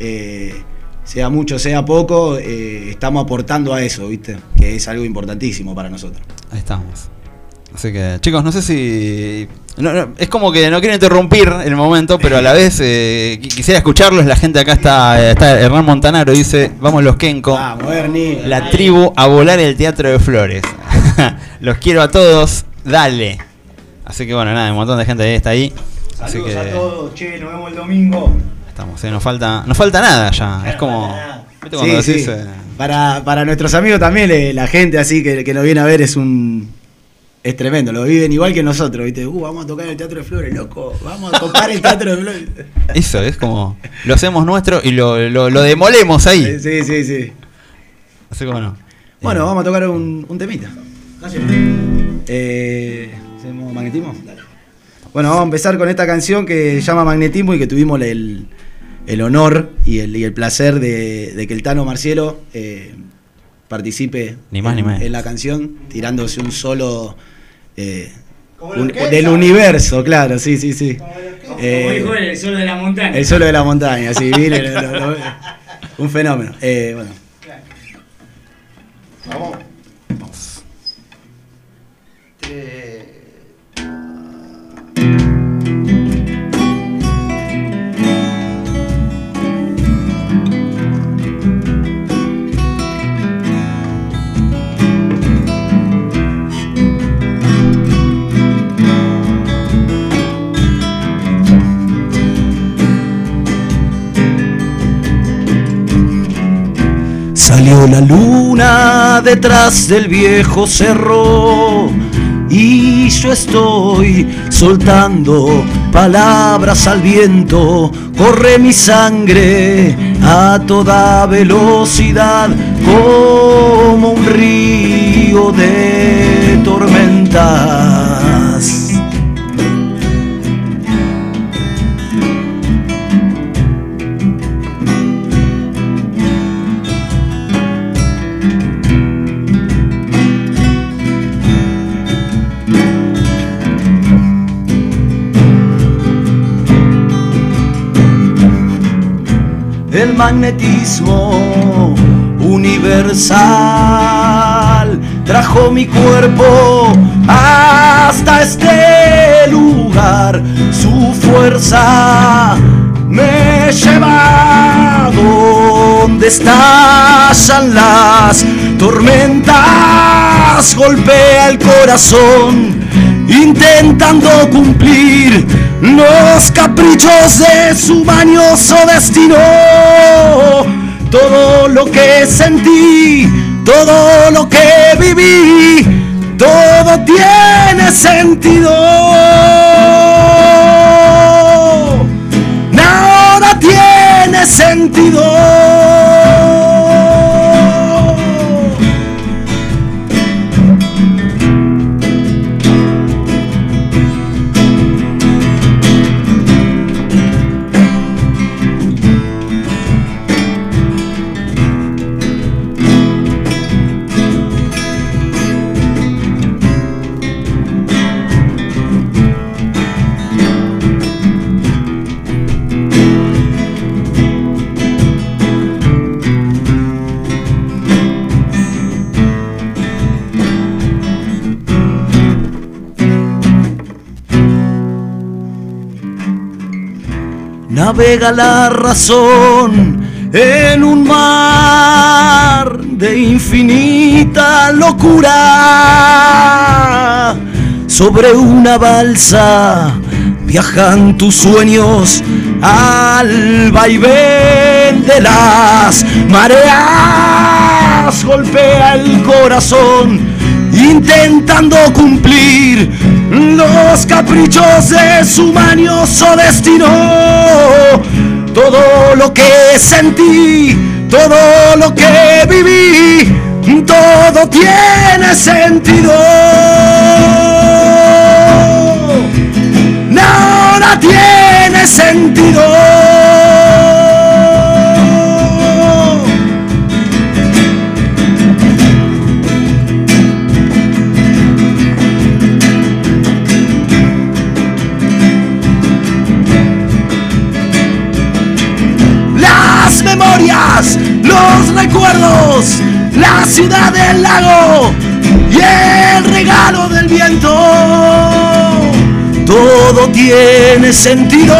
eh, sea mucho, sea poco, estamos aportando a eso, ¿viste? Que es algo importantísimo para nosotros. Ahí estamos. Así que, chicos, no sé si. no, no, es como que no quiero interrumpir el momento, pero a la vez eh, qui- quisiera escucharlos. La gente acá está, está Hernán Montanaro, dice: Vamos los Kenko. Vamos, Ernie. La tribu a volar el teatro de flores. los quiero a todos. Dale. Así que bueno, nada, un montón de gente ahí está ahí. Así Saludos que a todos, che, nos vemos el domingo. estamos, eh, nos falta, nos falta nada ya. Es como. ¿viste cuando Sí, decís, sí. eh, Para, para nuestros amigos también, eh, la gente así que, que nos viene a ver es un. Es tremendo, lo viven igual que nosotros, ¿viste? Uh, vamos a tocar en el Teatro de Flores, loco. Vamos a tocar el Teatro de Flores. Eso, es como. Lo hacemos nuestro y lo, lo, lo demolemos ahí. Sí, sí, sí. Así que bueno. Bueno, Eh, vamos a tocar un, un temita. Eh, ¿Hacemos magnetismo? Bueno, vamos a empezar con esta canción que se llama Magnetismo y que tuvimos el, el honor y el, y el placer de, de que el Tano Marcielo eh, participe Ni más en, ni menos. en la canción, tirándose un solo eh, un- del universo, claro, sí, sí, sí. Como Eh, dijo él, el solo de la montaña. el solo de la montaña, sí, mire, lo- lo- lo- un fenómeno. Eh, bueno. Vamos. Salió la luna detrás del viejo cerro y yo estoy soltando palabras al viento. Corre mi sangre a toda velocidad como un río de tormentas. Magnetismo universal trajo mi cuerpo hasta este lugar. Su fuerza me lleva donde estallan las tormentas, golpea el corazón intentando cumplir los caprichos de su mañoso destino. Todo lo que sentí, todo lo que viví, todo tiene sentido. Ahora tiene sentido. Navega la razón en un mar de infinita locura. Sobre una balsa viajan tus sueños al vaivén de las mareas. Golpea el corazón intentando cumplir los caprichos de su manioso destino. Todo lo que sentí, todo lo que viví, todo tiene sentido. Nada tiene sentido. Los recuerdos, la ciudad del lago y el regalo del viento. Todo tiene sentido.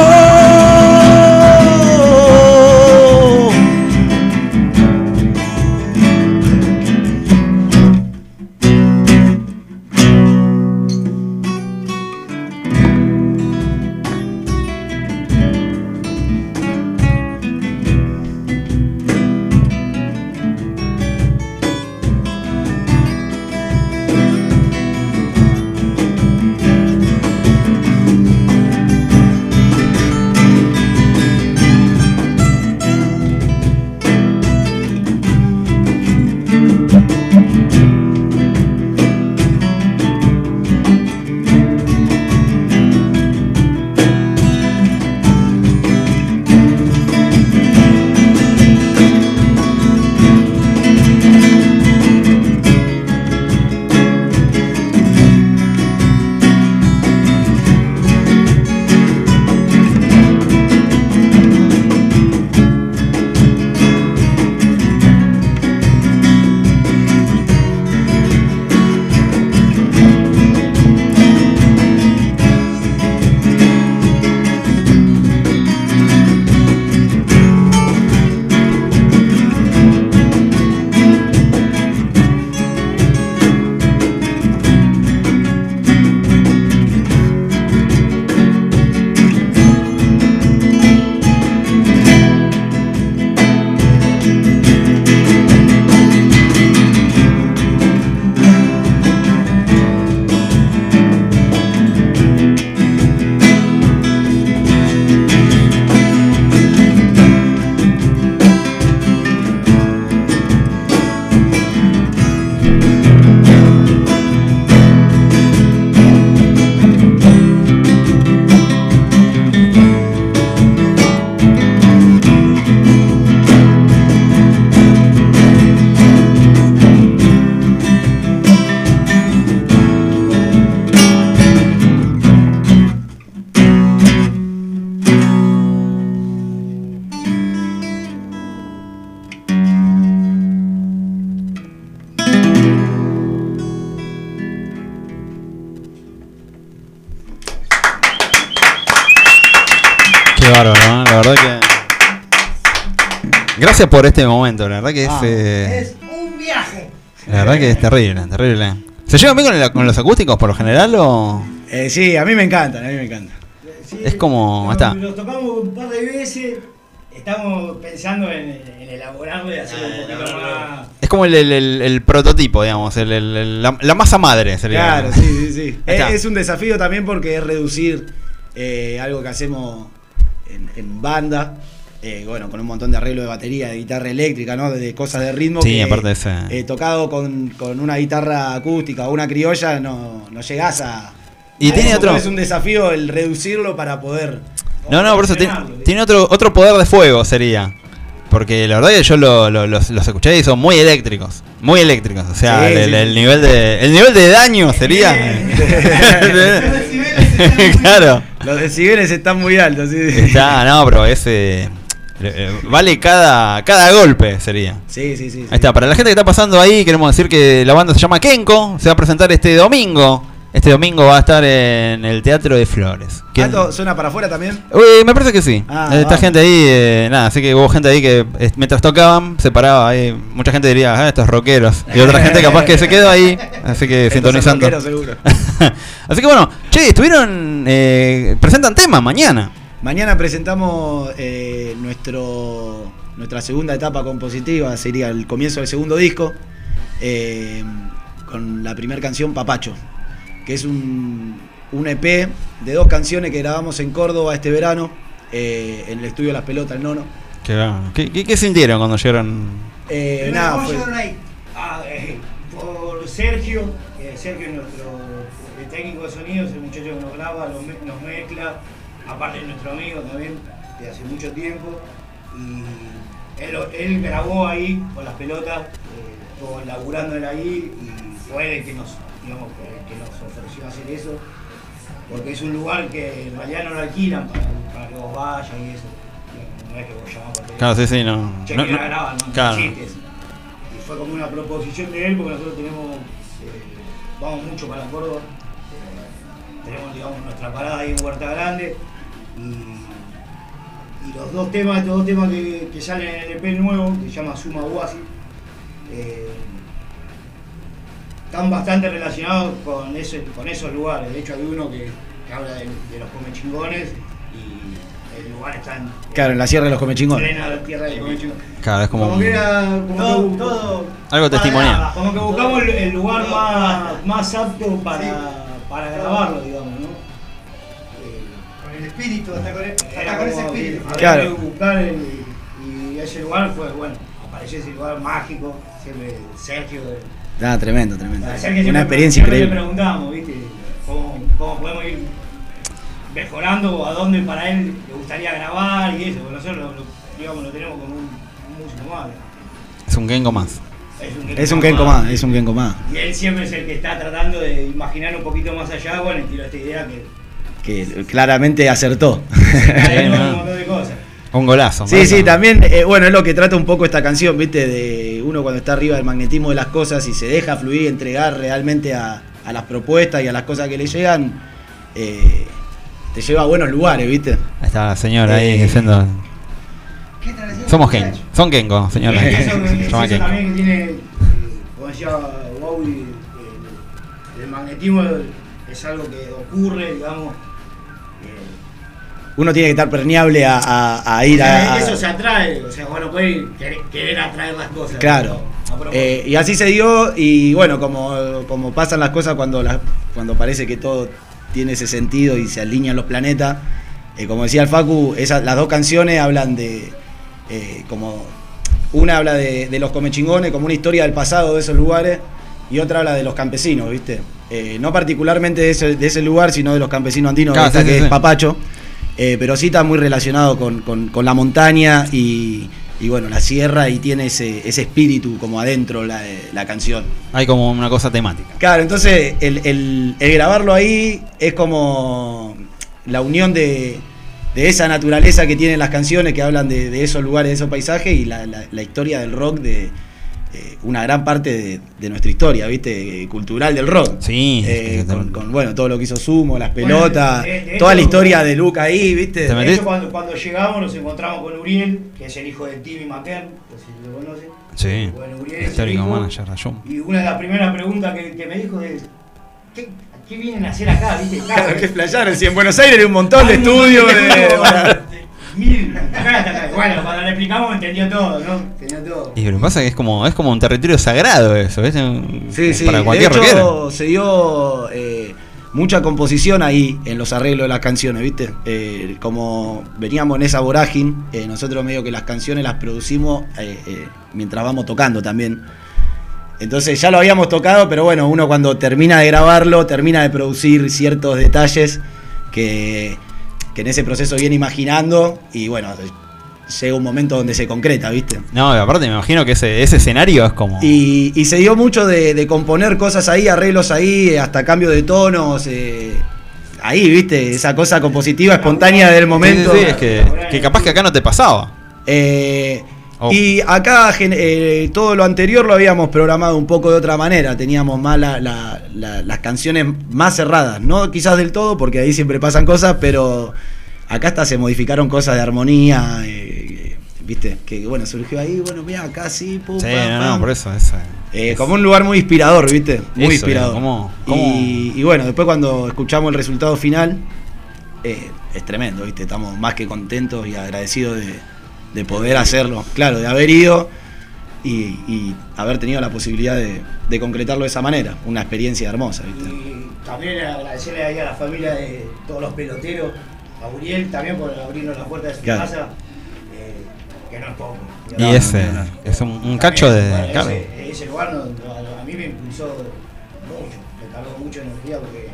Gracias por este momento, la verdad que es. Ah, eh, Es un viaje. La verdad que es terrible, terrible. ¿Se llevan bien con, el- con los acústicos por lo general o.? Eh, sí, a mí me encantan, a mí me encantan. Sí, Es como- nos- está. Los tocamos un par de veces. Estamos pensando en, en elaborarlo y hacerlo un poquito más. Es como el, el- el- el prototipo, digamos, el- el- el- la, la masa madre sería. Claro, sí, sí, sí. Es, un desafío también porque es reducir eh, algo que hacemos en, en banda, eh, bueno, con un montón de arreglo de batería, de guitarra eléctrica, ¿no? De, de cosas de ritmo. Sí, que, aparte de ese- eh, tocado con, con una guitarra acústica o una criolla, no, no llegás a. Y a tiene otro- Es un desafío el reducirlo para poder. No, no, por eso tiene, otro, otro poder de fuego sería. Porque la verdad que yo lo- lo- los, los escuché y son muy eléctricos. Muy eléctricos. O sea, Sí, el, sí, el sí. nivel de. El nivel de daño sería. claro. Los decibeles están muy altos, sí. Está, no, pero ese. Eh, Vale cada, cada golpe, sería. Sí, sí, sí. Ahí está, para la gente que está pasando ahí, queremos decir que la banda se llama Kenko, se va a presentar este domingo. Este domingo va a estar en el Teatro de Flores. ¿Quién- ¿Alto suena para afuera también? Uy, me parece que sí. Ah, Eh, Está vamos. gente ahí, eh, nada, así que hubo gente ahí que eh, mientras tocaban se paraba ahí. Mucha gente diría, ah, estos rockeros. Y otra gente capaz que se quedó ahí, así que Estos son sintonizando. rockeros, seguro. así que bueno, che, estuvieron, eh, presentan temas mañana. Mañana presentamos eh, nuestro, nuestra segunda etapa compositiva, sería el comienzo del segundo disco, eh, con la primera canción Papacho, que es un, un EP de dos canciones que grabamos en Córdoba este verano, eh, en el estudio Las Pelotas, el Nono. ¿Qué, qué, qué- qué sintieron cuando llegaron? Eh, nada, ¿cómo fue- llegaron ahí? Ah, eh, por Sergio, Sergio es nuestro el técnico de sonido, es el muchacho que nos graba, nos mezcla, aparte es nuestro amigo también, de hace mucho tiempo, y él, él grabó ahí con las pelotas, eh, estuvo laburando él ahí, y fue el que nos, digamos, el que nos ofreció hacer eso, porque es un lugar que en realidad no lo alquilan para, para que vos vayas y eso, no es que vos llamás por. Claro, sí, sí, no. No- quiero no- grabar, no, no claro. Y fue como una proposición de él, porque nosotros tenemos, eh, vamos mucho para Córdoba, eh, tenemos digamos nuestra parada ahí en Huerta Grande, y, y los dos temas, estos dos temas que, que salen en el EP nuevo, que se llama Suma Huasi, eh, están bastante relacionados con, ese, con esos lugares. De hecho hay uno que, que habla de, de los comechingones y el lugar está en, claro, en la Sierra de los Comechingones. plena tierra de comechingones. Claro, es como. Como que era como Todo, que, todo. Algo testimonial. como que buscamos el, el lugar más, más apto para, para grabarlo, digamos, ¿no? Espíritu, hasta con, hasta Era con ese espíritu. había Claro. que buscar el- y ese lugar fue, bueno, apareció ese lugar mágico, siempre Sergio. Ah, tremendo, tremendo. Sergio Una experiencia siempre increíble. Le preguntábamos, ¿viste? Cómo, cómo podemos ir mejorando a dónde para él le gustaría grabar y eso, porque nosotros lo, lo- digamos, lo tenemos como un, un músico más. Es un Gengo más. Es un Kenko más, es un Kenko más. Y él siempre es el que está tratando de imaginar un poquito más allá, bueno, y tiró esta idea que Que claramente acertó. un golazo. Sí, sí, también, eh, bueno, es lo que trata un poco esta canción, ¿viste? De uno cuando está arriba del magnetismo de las cosas y se deja fluir, entregar realmente a, a las propuestas y a las cosas que le llegan, eh, te lleva a buenos lugares, ¿viste? Ahí está la señora ahí Eh, diciendo. ¿Qué Somos? Kengo. Son Kengo, señora. Eso, eso también que tiene, como decía Bowie, el, el magnetismo es algo que ocurre, digamos. Uno tiene que estar permeable a, a- a ir a... a- eso se atrae, o sea, bueno, puede querer, querer atraer las cosas. Claro. Eh, y así se dio y bueno, como, como pasan las cosas cuando, las- cuando parece que todo tiene ese sentido y se alinean los planetas, eh, como decía el Facu, esas, las dos canciones hablan de, eh, como, una habla de, de los comechingones, como una historia del pasado de esos lugares, y otra habla de los campesinos, ¿viste? Eh, no particularmente de ese, de ese lugar, sino de los campesinos andinos, Claro, sí, que sí, es sí. Papacho, eh, pero sí está muy relacionado con, con- con la montaña y, y bueno, la sierra y tiene ese, ese espíritu como adentro la, la canción. Hay como una cosa temática. Claro, entonces el, el- el grabarlo ahí es como la unión de, de esa naturaleza que tienen las canciones que hablan de, de esos lugares, de esos paisajes y la, la- la historia del rock de, eh, una gran parte de, de nuestra historia, ¿viste? Eh, Cultural del rock. Sí, Eh, sí, con, bueno, todo lo que hizo Sumo, las Bueno, pelotas, de- de toda la historia de Luca ahí, ¿viste? Te De hecho, cuando, cuando llegamos nos encontramos con Uriel, que es el hijo de Timmy McKern, no sé si lo conocen. Sí. Bueno, Uriel es el Histórico hijo. manager. Y una de las primeras preguntas que, que me dijo es, ¿qué, qué vienen a hacer acá? ¿Viste? Claro, que flasharon. Si en Buenos Aires hay un montón de estudios. Mil-. Bueno, cuando le explicamos entendió todo, ¿no? Entendió todo. Y lo que pasa es que es como, es como un territorio sagrado eso, ¿ves? Sí, sí. Para cualquier de hecho, rockero. se dio eh, mucha composición ahí en los arreglos de las canciones, ¿viste? Eh, como veníamos en esa vorágine, eh, nosotros medio que las canciones las producimos eh, eh, mientras vamos tocando también. Entonces ya lo habíamos tocado, pero bueno, uno cuando termina de grabarlo, termina de producir ciertos detalles que, que en ese proceso viene imaginando y bueno, llega un momento donde se concreta, ¿viste? No, aparte me imagino que ese, ese escenario es como. Y, y se dio mucho de, de componer cosas ahí, arreglos ahí, hasta cambio de tonos. eh, ahí, viste, esa cosa compositiva, espontánea del momento. Sí, sí, sí, es que, que capaz que acá no te pasaba. Eh, Oh. Y acá eh, todo lo anterior lo habíamos programado un poco de otra manera. Teníamos más la- la- la- las canciones más cerradas. No quizás del todo, porque ahí siempre pasan cosas, pero acá hasta se modificaron cosas de armonía. eh, Viste, que bueno, surgió ahí, bueno, mira, acá sí, pum, Sí, pam, no, por eso. Es, Eh, como un lugar muy inspirador, ¿viste? Muy Eso, inspirador. ¿cómo- cómo? Y, y bueno, después cuando escuchamos el resultado final, es tremendo, ¿viste? Estamos más que contentos y agradecidos de, de poder hacerlo. Claro, de haber ido y, y haber tenido la posibilidad de, de concretarlo de esa manera. Una experiencia hermosa, ¿viste? Y también agradecerle ahí a la familia de todos los peloteros, a Uriel también por abrirnos la puerta de su Claro. casa, eh, que no es poco. Y ese es un, un cacho de. Claro. ese, ese lugar a mí me impulsó mucho, me cargó mucha energía porque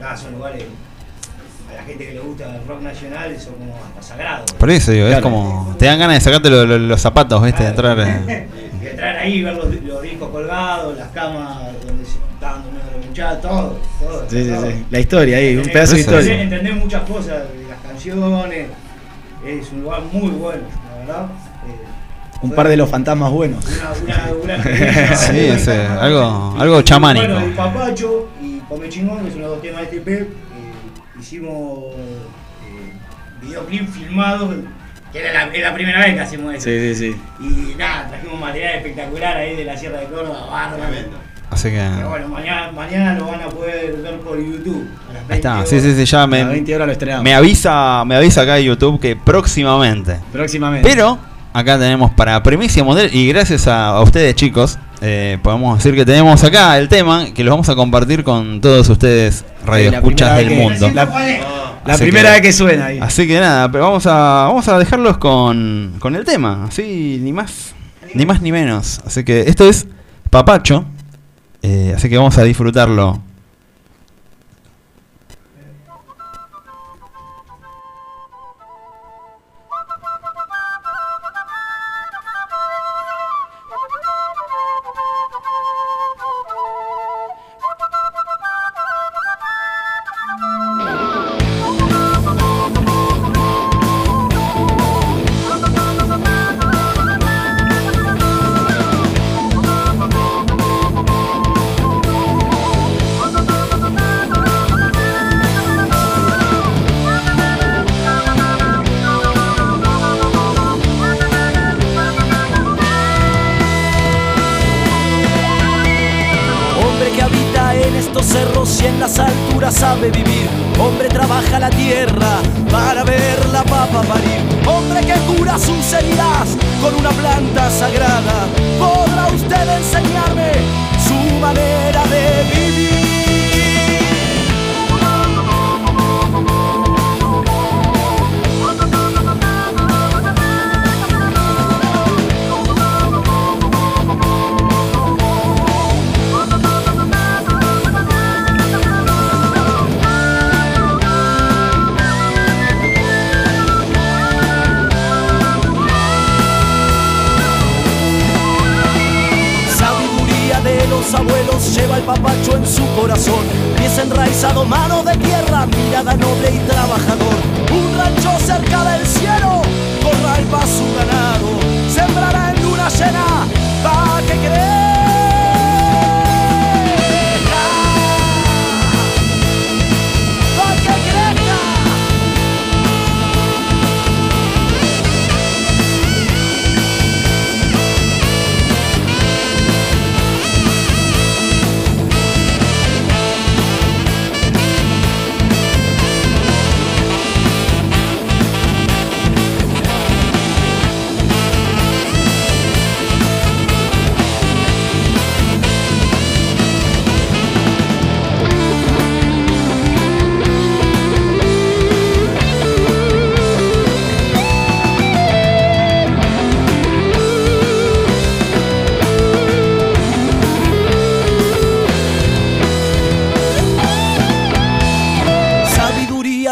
nada, son lugares a la gente que le gusta el rock nacional son como hasta sagrados. Por eso digo, es como. Te dan ganas de sacarte lo- lo- los zapatos, ¿viste? De entrar. eh. Y entrar ahí, ver los, los discos colgados, las camas donde se estaban durmiendo los muchachos, todo, todo. Sí, sí, todo. sí. La historia ahí, un Entender- pedazo de Eso, historia. Entender muchas cosas de las canciones, es un lugar muy bueno, la verdad. Eh, Un par de los fantasmas buenos. Una, una, una Sí, buena. algo- algo chamánico. Bueno, Papacho y Come Chingón, que son los dos temas de este eh, hicimos eh, videoclip filmados, que era la, es la primera vez que hacemos eso. Sí, sí, sí. Y nada, trajimos material espectacular ahí de la Sierra de Córdoba, bárbaro. Así que. Bueno, mañana, mañana lo van a poder ver por YouTube. a las Ahí está, 20 sí, sí, sí, ya A las me, 20 horas lo estrenamos. me avisa, me avisa acá YouTube que próximamente. Próximamente. Pero acá tenemos para Primicia Model y gracias a, a ustedes chicos, eh, podemos decir que tenemos acá el tema que los vamos a compartir con todos ustedes radioescuchas del que- mundo. La, la Así primera que- vez que suena ahí. Así que nada, pero vamos a vamos a dejarlos con, con el tema, así ni más ni más ni menos. Así que esto es Papacho, eh, así que vamos a disfrutarlo.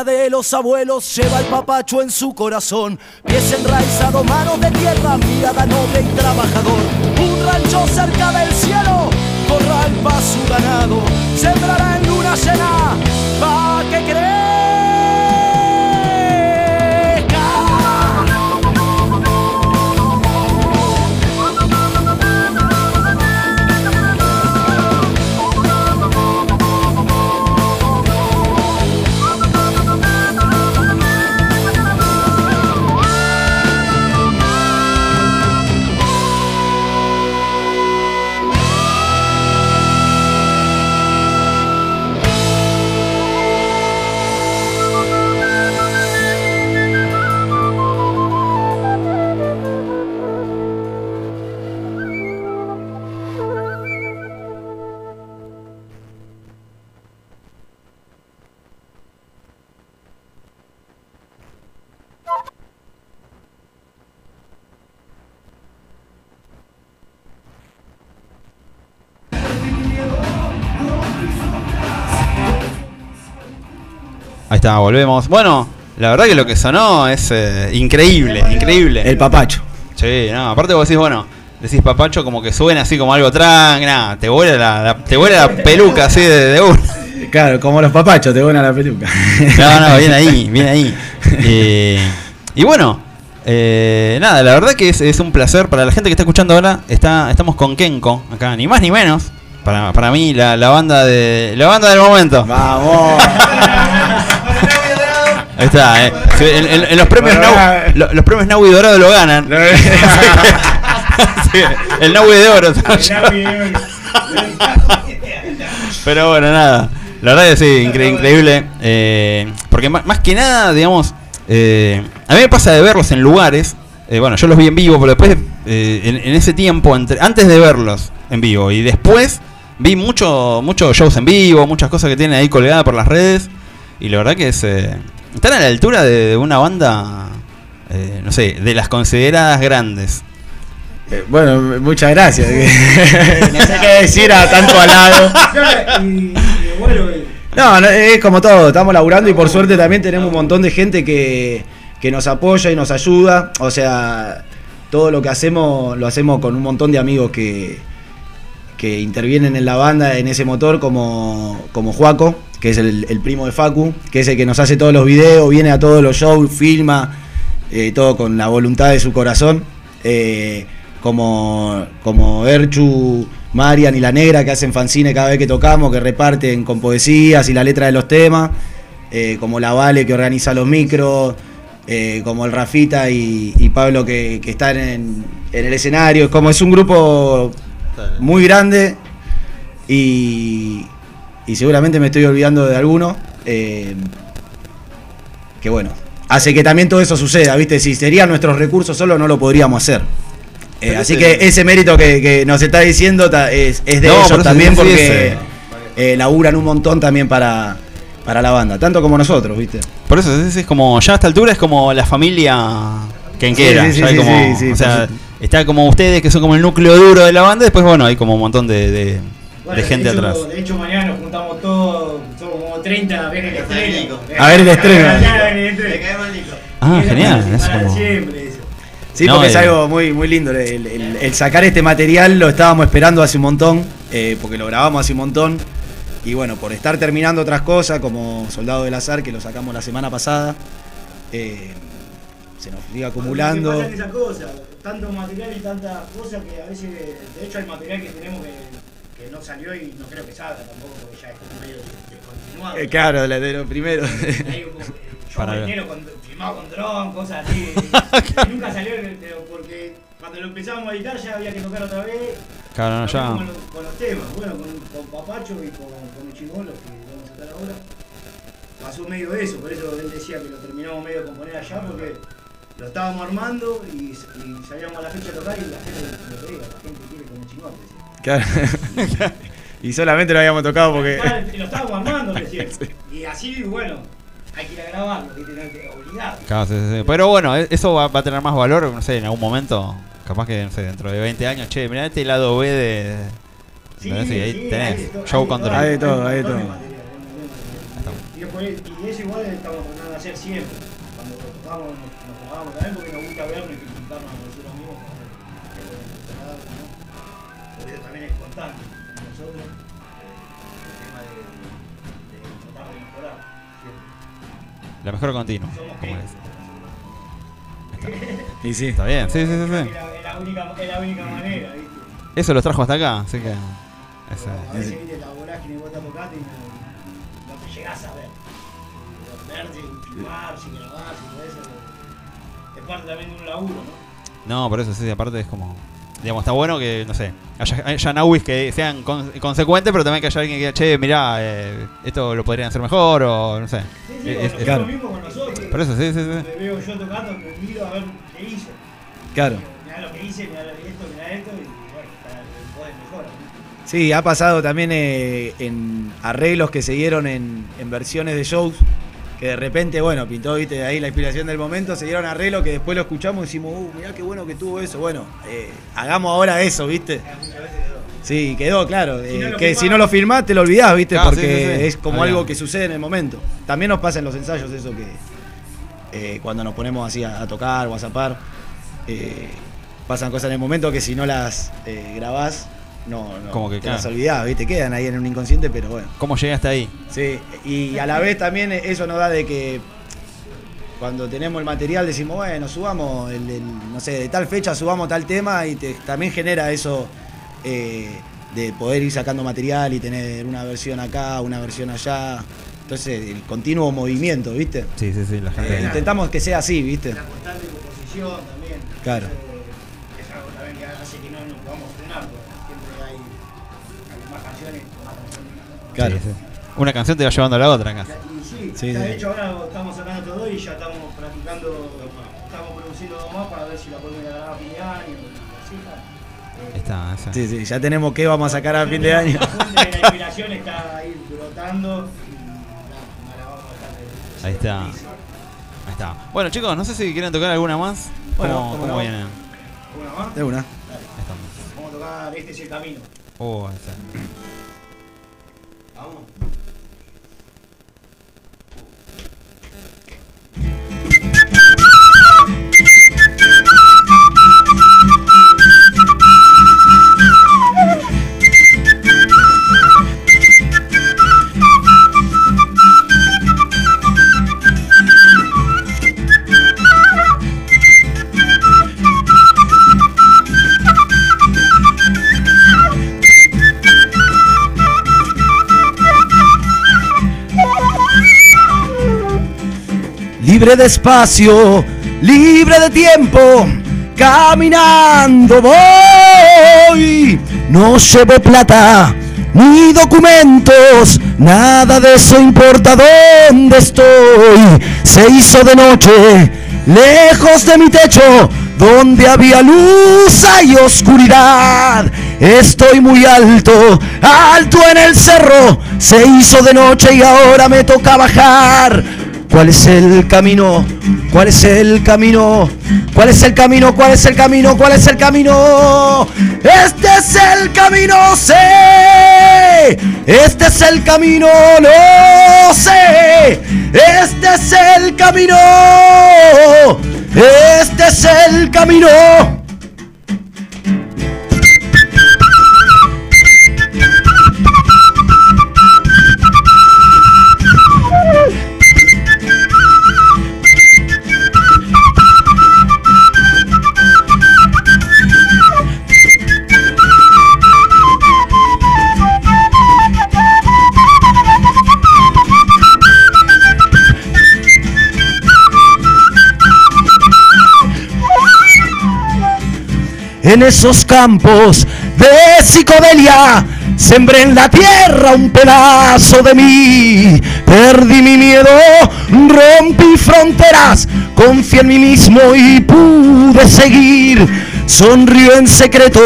De los abuelos lleva el papacho en su corazón. Pies enraizados, manos de tierra, mirada noble y trabajador. Un rancho cerca del cielo, corral pa' su ganado. Sembrará en luna llena, pa' que crezca. Ahí está, volvemos. Bueno, la verdad que lo que sonó es eh, increíble, increíble. El papacho. Sí, no, aparte vos decís, bueno, decís papacho como que suena así como algo tranqui, nada, te vuela la, la- te vuela la peluca así de, de una. Claro, como los papachos, te buena la peluca. No, no, bien ahí, bien ahí. Eh, y bueno, eh, nada, la verdad que es, es un placer para la gente que está escuchando ahora. Está, estamos con Kenko acá, ni más ni menos. Para, para mí, la, la banda de la banda del momento. Vamos. Ahí está, eh. En, en- en los premios Nau, lo- los premios Naui Dorado lo ganan. Sí, el Naui de oro. Pero bueno, nada. La verdad que sí, incre- increíble. eh, porque ma- más, que nada, digamos, eh, a mí me pasa de verlos en lugares. eh, bueno, yo los vi en vivo, pero después, en, en ese tiempo, entre, antes de verlos en vivo y después, vi mucho, muchos shows en vivo, muchas cosas que tienen ahí colgadas por las redes. Y la verdad que es. eh, están a la altura de, de una banda, eh, no sé, de las consideradas grandes. Eh, Bueno, muchas gracias. no sé qué decir a tanto al lado. No, no, es como todo, estamos laburando y por suerte también tenemos un montón de gente que, que nos apoya y nos ayuda. O sea, todo lo que hacemos lo hacemos con un montón de amigos que, que intervienen en la banda, en ese motor, como, como Juaco, que es el, primo de Facu, que es el que nos hace todos los videos, viene a todos los shows, filma, eh, todo con la voluntad de su corazón. Eh, como, como Erchu, Marian y La Negra, que hacen fanzine cada vez que tocamos, que reparten con poesías y la letra de los temas. Eh, como la Vale, que organiza los micros. como el Rafita y, y Pablo, que, que están en, en el escenario. Es como es un grupo muy grande y, y seguramente me estoy olvidando de alguno. eh, que bueno, hace que también todo eso suceda, ¿viste? Si serían nuestros recursos solo no lo podríamos hacer. Eh, así ese- que ese mérito que, que nos está diciendo ta- es, es de No, ellos también porque eh, laburan un montón también para, para la banda, tanto como nosotros, ¿viste? Por eso es, es como, ya a esta altura es como la familia quenquera. Sí, sí, ya hay sí, como, sí, sí, o sea, por está como ustedes que son como el núcleo duro de la banda, después bueno, hay como un montón de, de- Bueno, de gente hecho, atrás. De hecho, mañana nos juntamos todos, somos como 30 a ver el estreno. A ver el estreno. Ah, genial, como- siempre eso. Sí, No, porque es eh. algo muy, muy lindo. El, el- el sacar este material lo estábamos esperando hace un montón, eh, porque lo grabamos hace un montón. Y bueno, por estar terminando otras cosas, como Soldado del Azar, que lo sacamos la semana pasada, eh, se nos sigue acumulando. Tanto material y tantas cosas que a veces, de hecho hay material que tenemos que, que no salió y no creo que salga tampoco, porque ya es como medio descontinuado. Eh, claro, la de lo primero. Hay como, yo venero con, filmado con dron, cosas así. y nunca salió porque cuando lo empezamos a editar ya había que tocar otra vez. Claro, no, ya. Con, los- con los temas, bueno, con, con Papacho y con, con el Chingolo que vamos a sacar ahora. Pasó medio eso, por eso él decía que lo terminamos medio de componer allá porque lo estábamos armando y, y salíamos a la fecha a tocar y la gente lo pedía, la gente quiere con el chingón. decía. Claro. y solamente lo habíamos tocado porque. Lo estábamos armando recién. Y así, bueno, hay que ir a grabarlo. No hay que obligado. Claro, sí, sí, sí. Pero bueno, e- eso va, va a tener más valor, no sé, en algún momento. Capaz que, no sé, dentro de 20 años, che, mirá este lado B de. Sí. Sí, ahí sí, tenés. show control. Hay de todo, hay de todo. Y, y eso igual estamos tratando de hacer siempre. Cuando tocamos, jugamos también porque nos gusta vernos y criticarnos a nosotros mismos. ¿no? Por eso también es constante con nosotros eh, el tema de, de tratar de mejorar. siempre. La mejora continua. Somos como. Y sí. Está bien, sí, sí, sí. Sí. es la única, es la única manera, ¿viste? Eso los trajo hasta acá, así que. ese- A veces viste la vorágine y vos te tocaste y no, no te llegás a ver. Verte, filmar, si grabar, si todo eso. Es parte también de un laburo, ¿no? No, por eso sí, aparte es como. Digamos, está bueno que, no sé, haya, haya Nawis que sean con- consecuentes, pero también que haya alguien que diga, che, mirá, eh, esto lo podrían hacer mejor, o no sé. Sí, sí, Es- o es- nosotros claro. mismos con nosotros. Por eso, sí, sí, sí. Me veo yo tocando, me miro a ver qué hice. Claro. Mirá lo que hice, mirá esto, mirá esto, y bueno, que poder mejorar. ¿no? Sí, ha pasado también eh, en arreglos que se dieron en, en versiones de shows. Que de repente, bueno, pintó, viste, ahí la inspiración del momento, se dieron arreglos que después lo escuchamos y decimos, uh, mirá qué bueno que tuvo eso. Bueno, eh, hagamos ahora eso, viste. Sí, quedó claro. Si eh, no que si no lo filmás, te lo olvidás, viste, Claro, porque sí, sí, sí. es como algo que sucede en el momento. También nos pasa en los ensayos eso que eh, cuando nos ponemos así a, a tocar o a zapar, eh, pasan cosas en el momento que si no las eh, grabás, no, no Como que, te claro. las olvidás, viste, quedan ahí en un inconsciente, pero bueno. ¿Cómo llegué hasta ahí? Sí, y a la vez también eso nos da de que cuando tenemos el material decimos, bueno, subamos, el, el- no sé, de tal fecha subamos tal tema y te- también genera eso eh, de poder ir sacando material y tener una versión acá, una versión allá. Entonces, el continuo movimiento, ¿viste? Sí, sí, sí, la Eh, gente. intentamos que sea así, ¿viste? La constante composición también. Claro. Claro. Sí, sí. Una canción te va llevando a la otra acá. Sí, Sí, de hecho ahora estamos sacando todo y ya estamos practicando, estamos produciendo dos más para ver si la podemos grabar a fin de año. Eh, Está, esa. Sí, sí, ya tenemos qué vamos a sacar a fin de año. La inspiración está ahí brotando y nada, no la vamos a dejar de- Ahí está. Ahí está. Bueno, chicos, no sé si quieren tocar alguna más. Bueno, ¿Cómo, cómo vienen? ¿Una más? De una. Ahí estamos. Vamos a tocar Este es el camino. Oh, ahí está. Vamos. De espacio, libre de tiempo, caminando voy. No llevo plata ni documentos, nada de eso importa dónde estoy. Se hizo de noche, lejos de mi techo, donde había luz hay oscuridad. Estoy muy alto, alto en el cerro. Se hizo de noche y ahora me toca bajar. ¿Cuál es el camino? ¿Cuál es el camino? ¿Cuál es el camino? ¿Cuál es el camino? ¿Cuál es el camino? Este es el camino, sé. Este es el camino, no sé. Este es el camino. Este es el camino. En esos campos de psicodelia sembré en la tierra un pedazo de mí. Perdí mi miedo, rompí fronteras, confié en mí mismo y pude seguir. Sonrió en secreto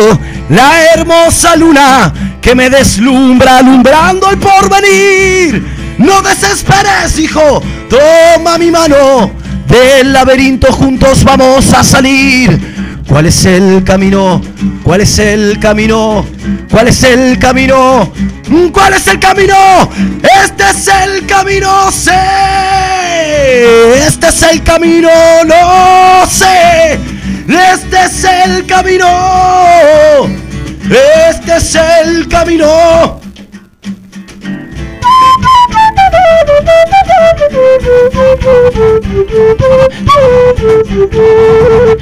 la hermosa luna que me deslumbra alumbrando el porvenir. No desesperes, hijo, toma mi mano. Del laberinto juntos vamos a salir. ¿Cuál es el camino? ¿Cuál es el camino? ¿Cuál es el camino? ¿Cuál es el camino? Este es el camino, sé. Este es el camino, no sé. Este es el camino. Este es el camino.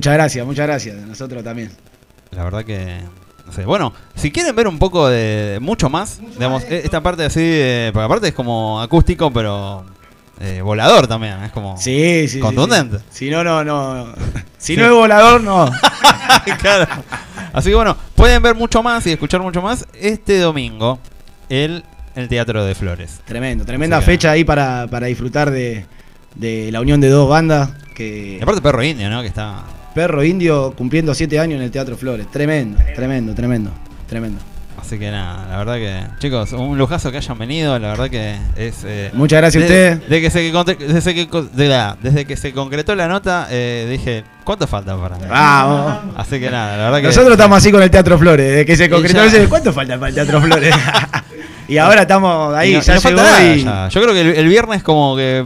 muchas gracias, muchas gracias. Nosotros también. La verdad que. No sé. Bueno, si quieren ver un poco de. Mucho más, digamos, e- esta parte así. de- porque aparte es como acústico, pero. eh, volador también. Es como. Sí, sí. Contundente. sí. Si no, no, no. Si Sí. no es volador, no. claro. Así que bueno, pueden ver mucho más y escuchar mucho más este domingo. El, el Teatro de Flores. Tremendo, tremenda fecha ahí para, para disfrutar de, de la unión de dos bandas. Que Y aparte Perro Indio, ¿no? Que está. Perro Indio cumpliendo siete años en el Teatro Flores. Tremendo, tremendo, tremendo, tremendo. Así que nada, la verdad que. Chicos, un lujazo que hayan venido. La verdad que es. eh, Muchas gracias a de- ustedes. de que se desde, que, co- de la- desde que se concretó la nota, eh, dije, ¿cuánto falta para.? Vamos. Así que nada, la verdad que. Nosotros estamos así con el Teatro Flores, desde que se concretó. ya. ¿Cuánto falta para el Teatro Flores? y ahora estamos ahí, Y no- ya y no falta llegó nada y- ya. Yo creo que el, el viernes, como que.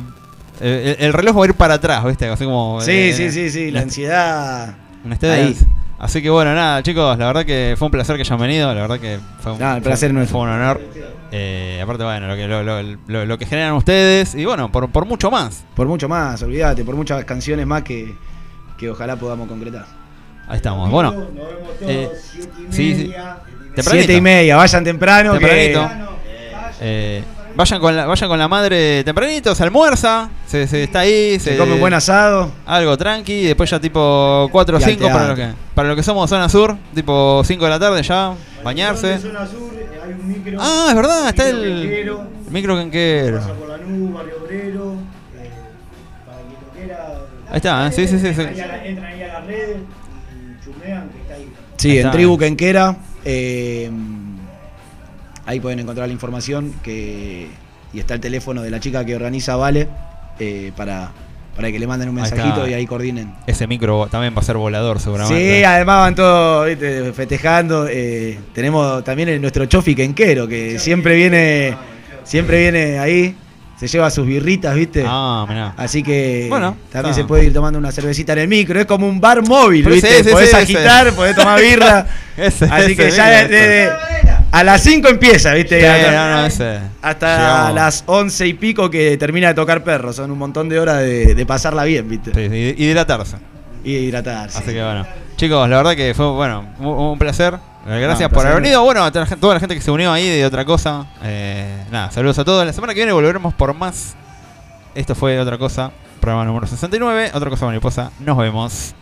Eh, El, el reloj va a ir para atrás, ¿viste? Así como. Sí, eh, sí, sí, sí, la ansiedad. Un Stay Ahí. Así que bueno, nada, chicos, la verdad que fue un placer que hayan venido, la verdad que fue un, Ah, el placer fue, fue un honor. Eh, aparte, bueno, lo que, lo, lo- lo- lo que generan ustedes y bueno, por, por mucho más. Por mucho más, olvídate, por muchas canciones más que, que ojalá podamos concretar. Ahí estamos. Bueno, Nos vemos todos, eh, siete y sí, sí. media. Tempranito. Siete y media, vayan temprano. Tempranito. Que, Eh, vayan, con la, vayan con la madre tempranito, se almuerza, se, se está ahí, se, se come un buen asado. Algo tranqui, después ya tipo 4 o Y al 5 para lo, que, para lo que somos zona sur, tipo 5 de la tarde ya, bañarse. En zona sur eh, hay un micro. Ah, es verdad, está micro el, quequero, el micro canquero. Pasa por la nube, barrio obrero. eh, para quien lo quiera. Ahí está, ¿eh? sí, sí, sí. sí. Ahí a la- entran ahí a las redes y chumean que está ahí. Sí, Ahí en está. Tribu Quenquera. eh, ahí pueden encontrar la información que y está el teléfono de la chica que organiza Vale eh, para, para que le manden un Ahí mensajito y ahí coordinen. Ese micro también va a ser volador seguramente. Sí, además van todos ¿viste? festejando. eh, tenemos también el- nuestro Chofi Quenquero, que siempre viene, siempre viene ahí, se lleva sus birritas, ¿viste? Ah, mirá. Así que Bueno, también está. se puede ir tomando una cervecita en el micro. Es como un bar móvil, ¿viste? sí, sí, podés agitar, ese. podés tomar birra. Ese, Así ese que ya desde- ese. A las 5 empieza, ¿viste? Sí, hasta no, no, ese. hasta Llegamos. las 11 y pico que termina de tocar perro. Son un montón de horas de, de pasarla bien, ¿viste? Sí, hidratarse. Y hidratarse. Así que bueno. Chicos, la verdad que fue bueno, un, un placer. Gracias No, por haber venido. Bueno, a toda la gente- toda la gente que se unió ahí de otra cosa. eh, nada, saludos a todos. La semana que viene volveremos por más. Esto fue otra cosa. Programa número 69. Otra cosa mariposa. Nos vemos.